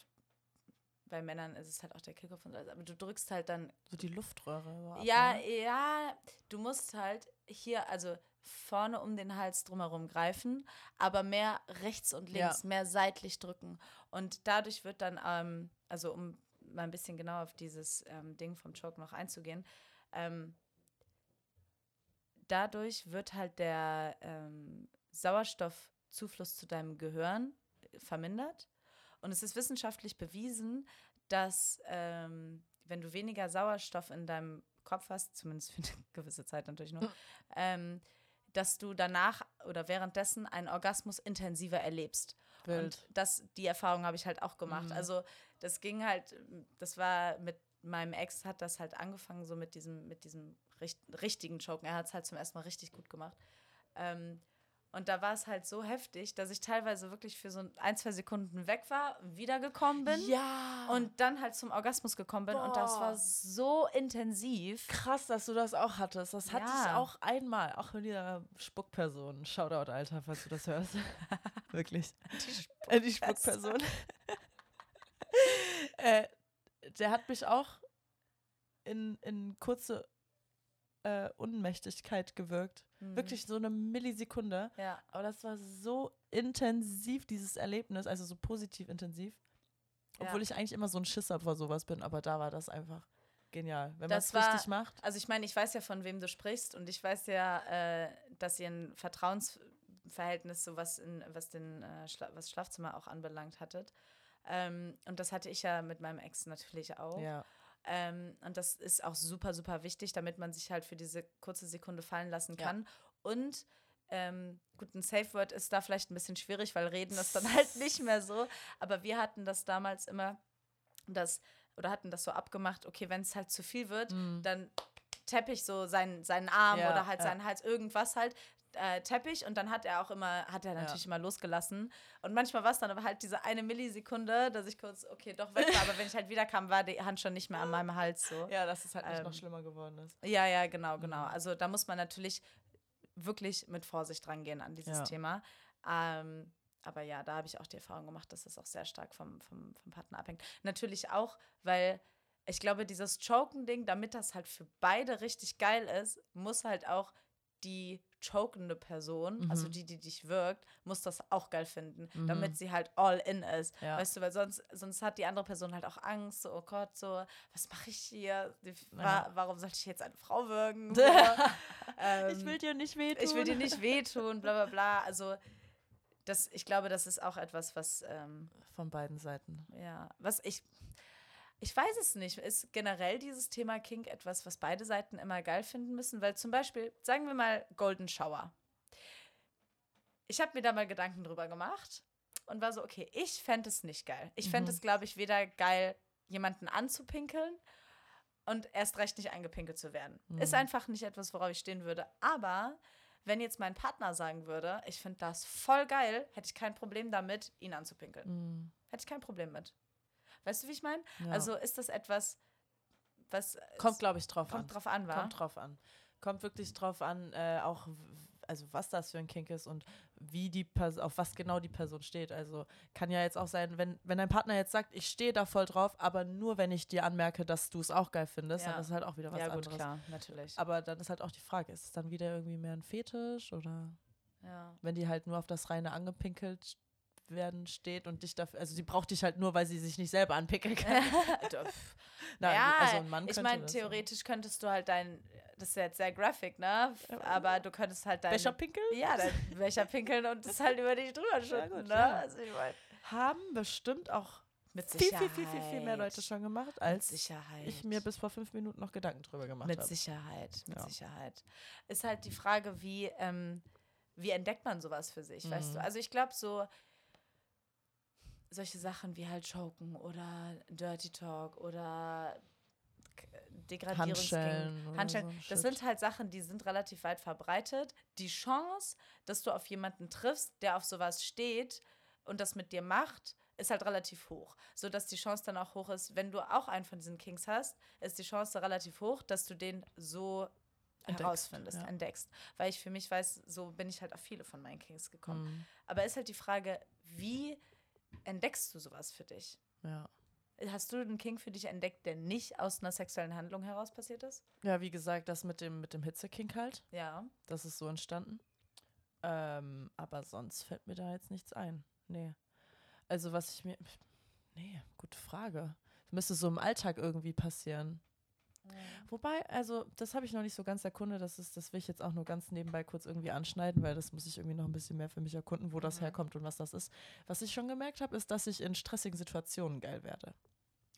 bei Männern ist es halt auch der Kickoff und alles, aber du drückst halt dann, So die Luftröhre. so ja, ne? ja, du musst halt hier, also vorne um den Hals drumherum greifen, aber mehr rechts und Ja. links, mehr seitlich drücken und dadurch wird dann, ähm, also um mal ein bisschen genauer auf dieses ähm, Ding vom Choke noch einzugehen, ähm, dadurch wird halt der ähm, Sauerstoffzufluss zu deinem Gehirn vermindert. Und es ist wissenschaftlich bewiesen, dass ähm, wenn du weniger Sauerstoff in deinem Kopf hast, zumindest für eine gewisse Zeit natürlich nur, ähm, dass du danach oder währenddessen einen Orgasmus intensiver erlebst. Wild. Und das, die Erfahrung habe ich halt auch gemacht. Mhm. Also das ging halt, das war mit meinem Ex hat das halt angefangen, so mit diesem, mit diesem richt richtigen Choken. Er hat es halt zum ersten Mal richtig gut gemacht. Ähm, und da war es halt so heftig, dass ich teilweise wirklich für so ein, zwei Sekunden weg war, wiedergekommen bin Ja. und dann halt zum Orgasmus gekommen bin. Und das war Boah. so intensiv. krass, dass du das auch hattest. Das hatte ich Ja. auch einmal. Auch mit dieser Spuckperson. Shoutout, Alter, falls du das hörst. Wirklich. Äh, die Spuckperson. äh, der hat mich auch in, in kurze äh, Unmächtigkeit gewirkt. Mhm. Wirklich so eine Millisekunde. Ja. Aber das war so intensiv, dieses Erlebnis, also so positiv intensiv. Obwohl Ja. ich eigentlich immer so ein Schisser vor sowas bin, aber da war das einfach genial. Wenn man es richtig macht. Also ich meine, ich weiß ja, von wem du sprichst und ich weiß ja, äh, dass ihr ein Vertrauensverhältnis, so was, in, was, den, äh, Schla was Schlafzimmer auch anbelangt hattet. Ähm, und das hatte ich ja mit meinem Ex natürlich auch. Ja. Ähm, und das ist auch super, super wichtig, damit man sich halt für diese kurze Sekunde fallen lassen Ja. kann. Und ähm, gut, ein Safe Word ist da vielleicht ein bisschen schwierig, weil reden ist dann halt nicht mehr so. Aber wir hatten das damals immer, das, oder hatten das so abgemacht, okay, wenn es halt zu viel wird, Mhm. dann Teppich so seinen, seinen Arm Ja, oder halt ja. seinen Hals, irgendwas halt. Äh, Teppich und dann hat er auch immer, hat er natürlich immer losgelassen. Und manchmal war es dann aber halt diese eine Millisekunde, dass ich kurz, okay, doch weg war, aber wenn ich halt wiederkam, war die Hand schon nicht mehr an meinem Hals so. ja, dass es halt nicht noch Ähm, schlimmer geworden ist. Ja, ja, genau, genau. Mhm. Also da muss man natürlich wirklich mit Vorsicht rangehen an dieses Ja. Thema. Ähm, aber ja, da habe ich auch die Erfahrung gemacht, dass das auch sehr stark vom, vom, vom Partner abhängt. Natürlich auch, weil ich glaube, dieses Choken-Ding, damit das halt für beide richtig geil ist, muss halt auch die chokende Person, Mhm. also die, die dich wirkt, muss das auch geil finden, damit sie halt all in ist. Ja. Weißt du, weil sonst, sonst hat die andere Person halt auch Angst, so, oh Gott, so, was mache ich hier? Wa. Warum sollte ich jetzt eine Frau wirken? So, ähm, ich will dir nicht wehtun. ich will dir nicht wehtun, bla bla bla. Also, das, ich glaube, das ist auch etwas, was, ähm, Von beiden Seiten. ja, was ich. Ich weiß es nicht. Ist generell dieses Thema Kink etwas, was beide Seiten immer geil finden müssen? Weil zum Beispiel, sagen wir mal Golden Shower. Ich habe mir da mal Gedanken drüber gemacht und war so, okay, ich fände es nicht geil. Ich fände es, glaube ich, weder geil, jemanden anzupinkeln und erst recht nicht angepinkelt zu werden. Ist einfach nicht etwas, worauf ich stehen würde. Aber wenn jetzt mein Partner sagen würde, ich finde das voll geil, hätte ich kein Problem damit, ihn anzupinkeln. Mhm. Hätte ich kein Problem mit. Weißt du, wie ich meine? Ja. Also ist das etwas, was Kommt, glaube ich, drauf kommt an. drauf an, war? Kommt drauf an. Kommt wirklich drauf an, äh, auch also was das für ein Kink ist und wie die Person, auf was genau die Person steht. Also kann ja jetzt auch sein, wenn, wenn dein Partner jetzt sagt, ich stehe da voll drauf, aber nur wenn ich dir anmerke, dass du es auch geil findest, Ja. dann ist halt auch wieder was ja, gut, anderes. klar, natürlich. Aber dann ist halt auch die Frage, ist es dann wieder irgendwie mehr ein Fetisch oder ja. wenn die halt nur auf das reine angepinkelt werden steht und dich dafür, also sie braucht dich halt nur, weil sie sich nicht selber anpinkeln kann. Nein, ja, also ein Mann ich meine, theoretisch könntest du halt dein, das ist jetzt sehr graphic, ne? Aber du könntest halt dein Becher pinkeln? Ja, dein Becher pinkeln und das halt über dich drüber schütten, ne? ja. Also ich mein, Haben bestimmt auch mit viel, Sicherheit. viel, viel, viel, viel mehr Leute schon gemacht, Mit als ich mir bis vor fünf Minuten noch Gedanken drüber gemacht Mit habe. Sicherheit, mit Ja. Sicherheit. Ist halt die Frage, wie, ähm, wie entdeckt man sowas für sich, weißt Mhm. du? Also ich glaube so, solche Sachen wie halt Choken oder Dirty Talk oder Degradierungsking, Handschellen so das sind halt Sachen, die sind relativ weit verbreitet. Die Chance, dass du auf jemanden triffst, der auf sowas steht und das mit dir macht, ist halt relativ hoch. So dass die Chance dann auch hoch ist, wenn du auch einen von diesen Kings hast, ist die Chance relativ hoch, dass du den so Entdeckst, herausfindest, ja. entdeckst. Weil ich für mich weiß, so bin ich halt auf viele von meinen Kings gekommen. Mhm. Aber ist halt die Frage, wie entdeckst du sowas für dich? Ja. Hast du einen King für dich entdeckt, der nicht aus einer sexuellen Handlung heraus passiert ist? ja, wie gesagt, das mit dem, mit dem Hitzekink halt, Ja. das ist so entstanden. Ähm, aber sonst fällt mir da jetzt nichts ein. Nee. Also was ich mir. Nee, gute Frage. Das müsste so im Alltag irgendwie passieren. Wobei, also, das habe ich noch nicht so ganz erkundet. Das, ist, das will ich jetzt auch nur ganz nebenbei kurz irgendwie anschneiden, weil das muss ich irgendwie noch ein bisschen mehr für mich erkunden, wo das Mhm. herkommt und was das ist. Was ich schon gemerkt habe, ist, dass ich in stressigen Situationen geil werde.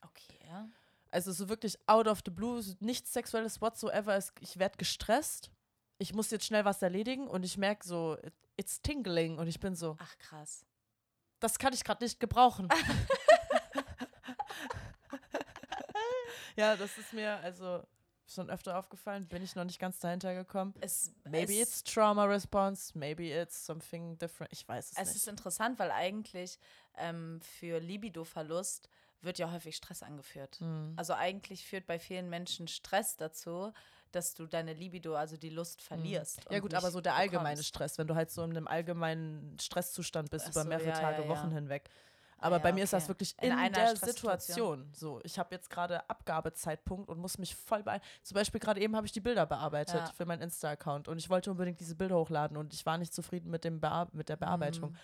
Okay, ja. Also so wirklich out of the blue, nichts Sexuelles whatsoever. Ich werde gestresst. Ich muss jetzt schnell was erledigen und ich merke so, it- it's tingling und ich bin so, Ach, krass. das kann ich gerade nicht gebrauchen. ja, das ist mir also schon öfter aufgefallen, bin ich noch nicht ganz dahinter gekommen. Es, Maybe es, it's trauma response, maybe it's something different. Ich weiß es, Es nicht. ist interessant, weil eigentlich ähm, für Libido-Verlust wird ja häufig Stress angeführt. Hm. Also eigentlich führt bei vielen Menschen Stress dazu, dass du deine Libido, also die Lust verlierst. Hm. Ja gut, aber so der allgemeine bekommst. Stress, wenn du halt so in einem allgemeinen Stresszustand bist Ach über so, mehrere ja, Tage, ja, Wochen ja. hinweg. Aber ja, bei mir ist das okay. wirklich In in, der. Situation. So, ich habe jetzt gerade Abgabezeitpunkt und muss mich voll bei. Zum Beispiel gerade eben habe ich die Bilder bearbeitet Ja. für meinen Insta-Account und ich wollte unbedingt diese Bilder hochladen und ich war nicht zufrieden mit, dem Bear mit der Bearbeitung. Mhm.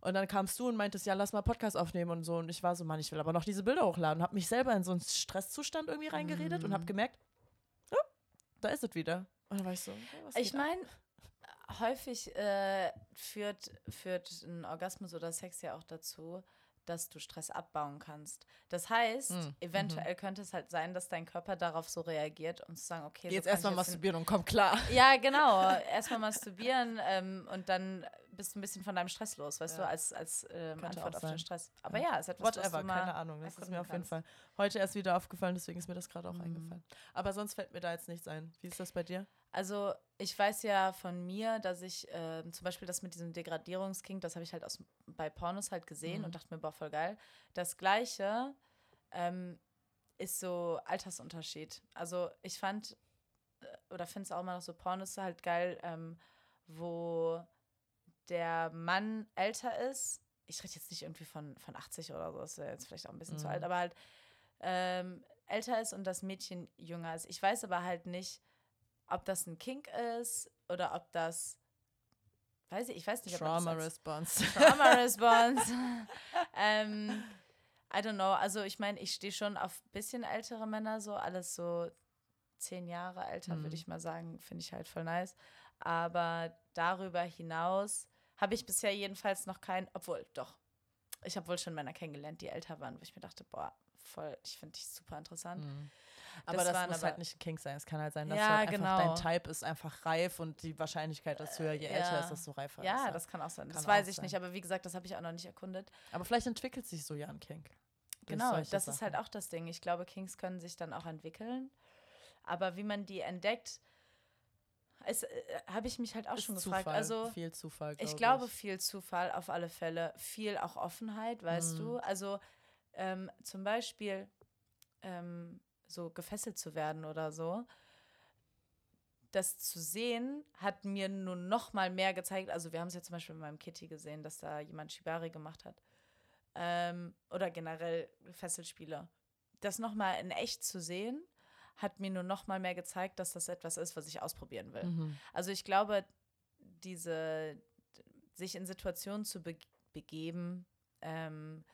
Und dann kamst du und meintest, ja, lass mal Podcast aufnehmen und so. Und ich war so, Mann, ich will aber noch diese Bilder hochladen. Habe mich selber in so einen Stresszustand irgendwie reingeredet und habe Mhm. gemerkt, ja, da ist es wieder. Und dann war ich so, okay, was Ich meine, häufig äh, führt, führt ein Orgasmus oder Sex ja auch dazu, dass du Stress abbauen kannst. Das heißt, Mm, eventuell könnte es halt sein, dass dein Körper darauf so reagiert und zu sagen, okay, Geh jetzt so erstmal masturbieren und komm klar. Ja, genau. Erstmal masturbieren ähm, und dann bist du ein bisschen von deinem Stress los, weißt Ja. du, als, als ähm, Antwort auf den. Stress. Aber Ja. ja, ist etwas, was Whatever, du mal keine Ahnung. Das ist mir auf jeden kannst. Fall heute erst wieder aufgefallen, deswegen ist mir das gerade auch Mhm. eingefallen. Aber sonst fällt mir da jetzt nichts ein. Wie ist das bei dir? Also ich weiß ja von mir, dass ich ähm, zum Beispiel das mit diesem Degradierungsking, das habe ich halt aus, bei Pornos halt gesehen Mhm. und dachte mir, boah, voll geil. Das Gleiche ähm, ist so Altersunterschied. Also ich fand äh, oder finde es auch immer noch so Pornos halt geil, ähm, wo der Mann älter ist ich rede jetzt nicht irgendwie von, von 80 oder so, ist ja jetzt vielleicht auch ein bisschen Mhm. zu alt, aber halt ähm, älter ist und das Mädchen jünger ist. Ich weiß aber halt nicht, ob das ein Kink ist oder ob das, weiß ich, ich weiß nicht, ob Trauma als Response. Trauma Response. ähm, I don't know. Also ich meine, ich stehe schon auf ein bisschen ältere Männer, so alles so zehn Jahre älter, Mhm. würde ich mal sagen, finde ich halt voll nice. Aber darüber hinaus habe ich bisher jedenfalls noch keinen, obwohl, doch. Ich habe wohl schon Männer kennengelernt, die älter waren, wo ich mir dachte, boah, voll, ich finde dich super interessant. Mhm. Aber Das das, muss aber- halt nicht ein Kink sein. Es kann halt sein, dass Ja, halt einfach genau. dein Type ist einfach reif und die Wahrscheinlichkeit ist höher, je Äh, älter ja. ist, desto reifer ist Ja, das kann auch sein. Kann das weiß ich sein. nicht, aber wie gesagt, das habe ich auch noch nicht erkundet. Aber vielleicht entwickelt sich so ja ein Kink. Genau, das ist halt Sachen. auch das Ding. Ich glaube, Kings können sich dann auch entwickeln. Aber wie man die entdeckt, äh, habe ich mich halt auch Ist schon gefragt. Zufall, Also viel Zufall. ich glaub glaube, ich. viel Zufall auf alle Fälle, viel auch Offenheit, weißt Mhm. du. Also ähm, zum Beispiel ähm, so gefesselt zu werden oder so. Das zu sehen hat mir nur noch mal mehr gezeigt. Also wir haben es ja zum Beispiel bei meinem Kitty gesehen, dass da jemand Shibari gemacht hat. Ähm, oder generell Fesselspiele. Das noch mal in echt zu sehen, hat mir nur noch mal mehr gezeigt, dass das etwas ist, was ich ausprobieren will. Mhm. Also ich glaube, diese sich in Situationen zu be begeben, ähm,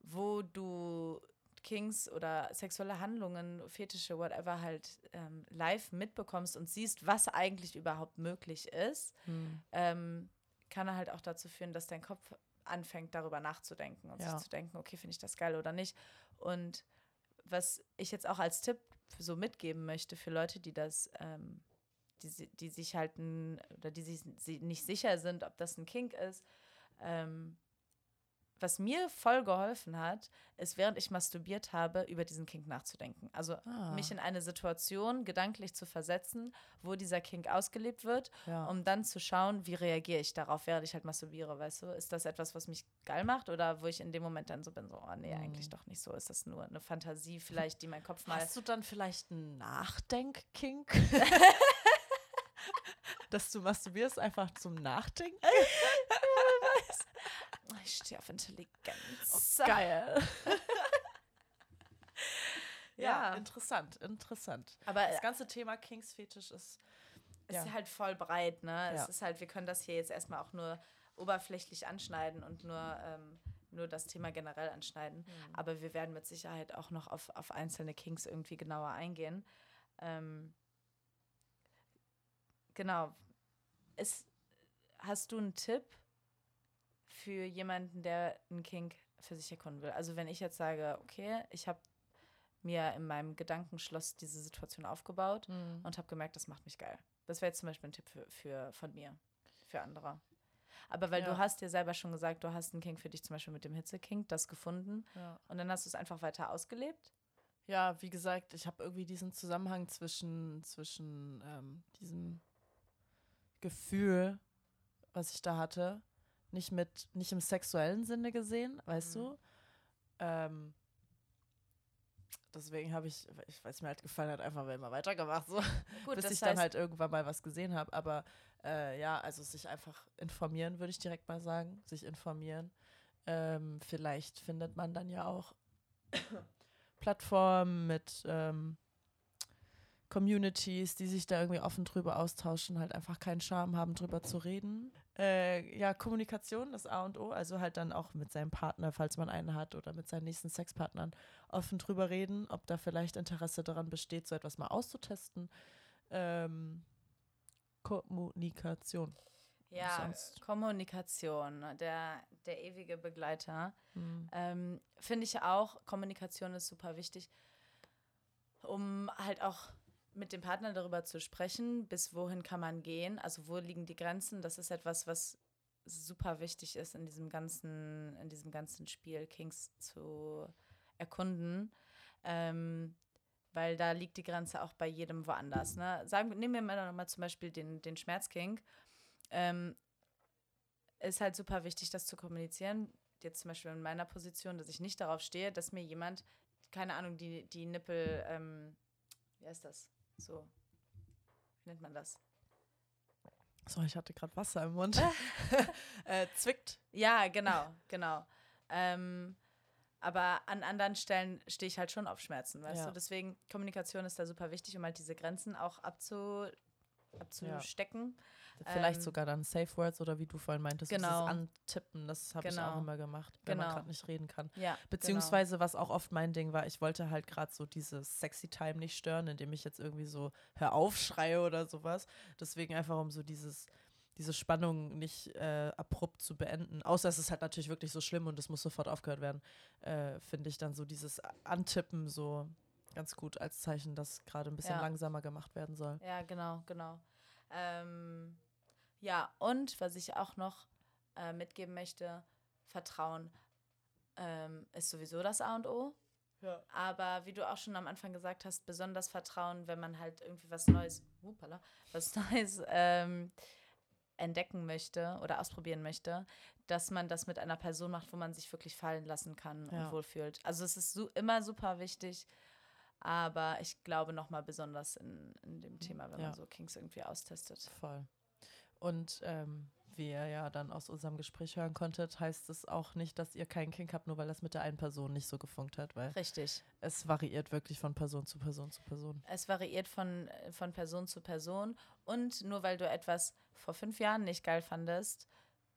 wo du Kings oder sexuelle Handlungen, Fetische, whatever halt ähm, live mitbekommst und siehst, was eigentlich überhaupt möglich ist, Mhm. ähm, kann halt auch dazu führen, dass dein Kopf anfängt, darüber nachzudenken und Ja. sich zu denken, okay, finde ich das geil oder nicht. Und was ich jetzt auch als Tipp so mitgeben möchte für Leute, die das, ähm, die, die sich halten oder die sich si- nicht sicher sind, ob das ein Kink ist, ähm, was mir voll geholfen hat, ist, während ich masturbiert habe, über diesen Kink nachzudenken. Also Ah. mich in eine Situation gedanklich zu versetzen, wo dieser Kink ausgelebt wird Ja. um dann zu schauen, wie reagiere ich darauf, während ich halt masturbiere, weißt du? Ist das etwas, was mich geil macht oder wo ich in dem Moment dann so bin, so, oh nee, eigentlich doch nicht so. Ist das nur eine Fantasie vielleicht, die mein Kopf mal... Hast du dann vielleicht einen Nachdenk-Kink? Dass du masturbierst einfach zum Nachdenken? Ich stehe auf Intelligenz. Oh, Geil. ja, Ja. interessant, interessant. Aber Das ganze Thema Kinks-Fetisch ist. es ja. ist halt voll breit, ne? Ja. Es ist halt, wir können das hier jetzt erstmal auch nur oberflächlich anschneiden und nur, ähm, nur das Thema generell anschneiden. Mhm. Aber wir werden mit Sicherheit auch noch auf, auf einzelne Kinks irgendwie genauer eingehen. Ähm, genau. Ist, hast du einen Tipp für jemanden, der einen Kink für sich erkunden will? Also wenn ich jetzt sage, okay, ich habe mir in meinem Gedankenschloss diese Situation aufgebaut Mhm. und habe gemerkt, das macht mich geil. Das wäre jetzt zum Beispiel ein Tipp für, für, von mir, für andere. Aber weil Ja. du hast dir selber schon gesagt, du hast einen Kink für dich zum Beispiel mit dem Hitze-Kink, das gefunden Ja. und dann hast du es einfach weiter ausgelebt. ja, wie gesagt, ich habe irgendwie diesen Zusammenhang zwischen, zwischen ähm, diesem Gefühl, was ich da hatte, nicht mit, nicht im sexuellen Sinne gesehen, weißt Mhm. du? Ähm, deswegen habe ich, ich weiß mir halt gefallen hat, einfach immer weitergemacht, so, Gut, bis ich dann halt irgendwann mal was gesehen habe. Aber äh, ja, also sich einfach informieren, würde ich direkt mal sagen, sich informieren. Ähm, vielleicht findet man dann ja auch Plattformen mit ähm, Communities, die sich da irgendwie offen drüber austauschen, halt einfach keinen Charme haben, drüber zu reden. Äh, ja, Kommunikation, das A und O, also halt dann auch mit seinem Partner, falls man einen hat, oder mit seinen nächsten Sexpartnern offen drüber reden, ob da vielleicht Interesse daran besteht, so etwas mal auszutesten. Ähm, Kommunikation. ja, sonst- Kommunikation, der, der ewige Begleiter. Mhm. Ähm, Finde ich auch, Kommunikation ist super wichtig, um halt auch mit dem Partner darüber zu sprechen, bis wohin kann man gehen, also wo liegen die Grenzen. Das ist etwas, was super wichtig ist in diesem ganzen, in diesem ganzen Spiel, Kings zu erkunden. Ähm, weil da liegt die Grenze auch bei jedem woanders. Ne? Sagen, nehmen wir mal noch mal zum Beispiel den, den Schmerzking. Ähm, ist halt super wichtig, das zu kommunizieren. Jetzt zum Beispiel in meiner Position, dass ich nicht darauf stehe, dass mir jemand, keine Ahnung, die, die Nippel, ähm, wie heißt das? So, wie nennt man das? So, ich hatte gerade Wasser im Mund. äh, zwickt. Ja, genau, genau. Ähm, aber an anderen Stellen stehe ich halt schon auf Schmerzen, weißt Ja. du? Deswegen, Kommunikation ist da super wichtig, um halt diese Grenzen auch abzu, abzustecken. Vielleicht Ähm, sogar dann Safe Words oder wie du vorhin meintest, Genau. dieses Antippen, das habe ich auch Genau. immer gemacht, wenn man Genau. gerade nicht reden kann. Ja, Beziehungsweise, was auch oft mein Ding war, ich wollte halt gerade so dieses Sexy Time nicht stören, indem ich jetzt irgendwie so hör auf schreie oder sowas. Deswegen einfach, um so dieses, diese Spannung nicht äh, abrupt zu beenden. Außer es ist halt natürlich wirklich so schlimm und es muss sofort aufgehört werden, äh, finde ich dann so dieses Antippen so ganz gut als Zeichen, dass gerade ein bisschen Ja. langsamer gemacht werden soll. genau. Ja, genau, genau. Ähm, ja, und was ich auch noch äh, mitgeben möchte, Vertrauen ähm, ist sowieso das A und O. Ja. Aber wie du auch schon am Anfang gesagt hast, besonders Vertrauen, wenn man halt irgendwie was Neues, upala, was Neues ähm, entdecken möchte oder ausprobieren möchte, dass man das mit einer Person macht, wo man sich wirklich fallen lassen kann Ja. und wohlfühlt. Also es ist su immer super wichtig, aber ich glaube nochmal besonders in, in dem Thema, wenn Ja. man so Kings irgendwie austestet. Voll. Und ähm, wie ihr ja dann aus unserem Gespräch hören konntet, heißt es auch nicht, dass ihr keinen Kink habt, nur weil das mit der einen Person nicht so gefunkt hat, weil Richtig. es variiert wirklich von Person zu Person zu Person. Es variiert von, von Person zu Person. Und nur weil du etwas vor fünf Jahren nicht geil fandest,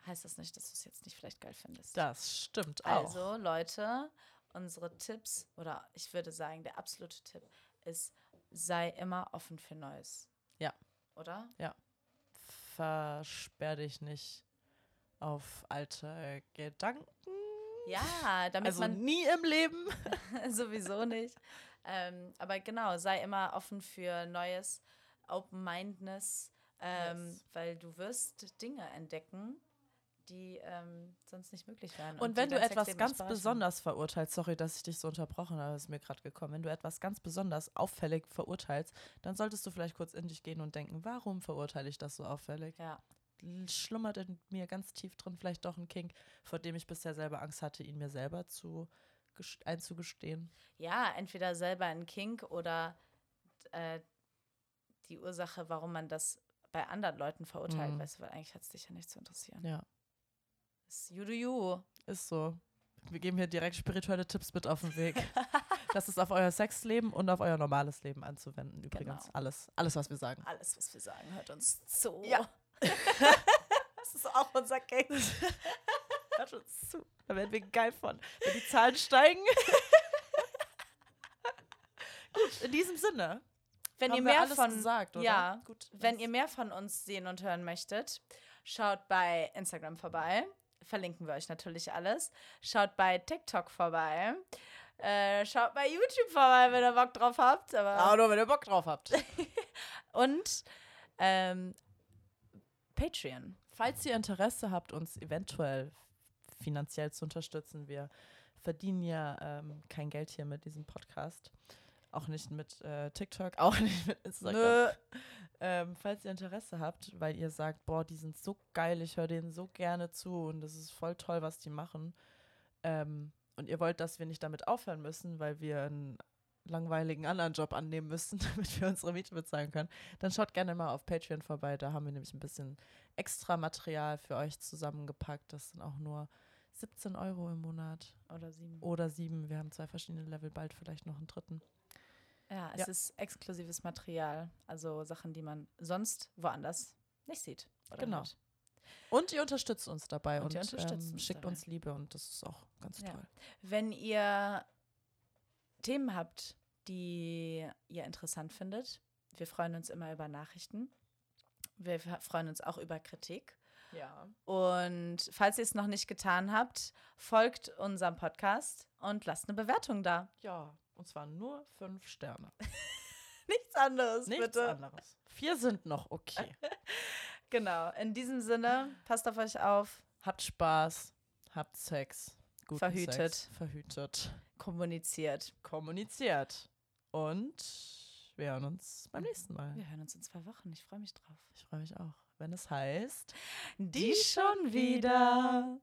heißt das nicht, dass du es jetzt nicht vielleicht geil findest. Das stimmt auch. Also, Leute, unsere Tipps, oder ich würde sagen, der absolute Tipp ist, sei immer offen für Neues. Ja. Oder? Versperr dich nicht auf alte Gedanken. Ja, damit Also man nie im Leben. sowieso nicht. Ähm, aber genau, sei immer offen für Neues, Open-Mindedness, ähm, Yes. weil du wirst Dinge entdecken, die ähm, sonst nicht möglich wären. Und die wenn du etwas ganz besonders verurteilst, sorry, dass ich dich so unterbrochen habe, ist mir gerade gekommen. Wenn du etwas ganz besonders auffällig verurteilst, dann solltest du vielleicht kurz in dich gehen und denken, warum verurteile ich das so auffällig? Ja, Schlummert in mir ganz tief drin vielleicht doch ein Kink, vor dem ich bisher selber Angst hatte, ihn mir selber zu gest- einzugestehen. ja, entweder selber ein Kink oder äh, die Ursache, warum man das bei anderen Leuten verurteilt, Mhm. weißt du, weil eigentlich hat es dich ja nicht zu interessieren. Ja, Ist you do you. ist so. Wir geben hier direkt spirituelle Tipps mit auf den Weg. das ist auf euer Sexleben und auf euer normales Leben anzuwenden. Übrigens Genau. alles, alles, was wir sagen. Alles, was wir sagen, hört uns zu. Ja. das ist auch unser Kink. Hört uns zu. Da werden wir geil von. Wenn die Zahlen steigen. Gut, in diesem Sinne. Wenn ihr mehr von gesagt? Ja, Gut. wenn ihr mehr von uns sehen und hören möchtet, schaut bei Instagram vorbei. Verlinken wir euch natürlich alles. Schaut bei TikTok vorbei. Äh, schaut bei YouTube vorbei, wenn ihr Bock drauf habt. Aber Aber nur, wenn ihr Bock drauf habt. und ähm, Patreon. Falls ihr Interesse habt, uns eventuell finanziell zu unterstützen, wir verdienen ja ähm, kein Geld hier mit diesem Podcast. Auch nicht mit äh, TikTok, auch nicht mit Instagram. Ähm, falls ihr Interesse habt, weil ihr sagt, boah, die sind so geil, ich höre denen so gerne zu und das ist voll toll, was die machen. Ähm, und ihr wollt, dass wir nicht damit aufhören müssen, weil wir einen langweiligen anderen Job annehmen müssen, damit wir unsere Miete bezahlen können, dann schaut gerne mal auf Patreon vorbei. Da haben wir nämlich ein bisschen extra Material für euch zusammengepackt. Das sind auch nur 17 Euro im Monat Oder sieben. oder sieben. Wir haben zwei verschiedene Level, bald vielleicht noch einen dritten. Ja, es Ja. ist exklusives Material. Also Sachen, die man sonst woanders nicht sieht. Genau. hört. Und ihr unterstützt uns dabei Und und, ähm, uns schickt dabei. uns Liebe und das ist auch ganz Ja. toll. Wenn ihr Themen habt, die ihr interessant findet, wir freuen uns immer über Nachrichten. Wir freuen uns auch über Kritik. Ja. Und falls ihr es noch nicht getan habt, folgt unserem Podcast und lasst eine Bewertung da. Ja, und zwar nur fünf Sterne. Nichts anderes, Nichts bitte. anderes. Vier sind noch okay. Genau. In diesem Sinne, passt auf euch auf, Habt Spaß, habt Sex. Guten Verhütet. Sex, verhütet. kommuniziert. Kommuniziert. Und wir hören uns beim nächsten Mal. Wir hören uns in zwei Wochen. Ich freue mich drauf. Ich freue mich auch, wenn es heißt. Die schon wieder.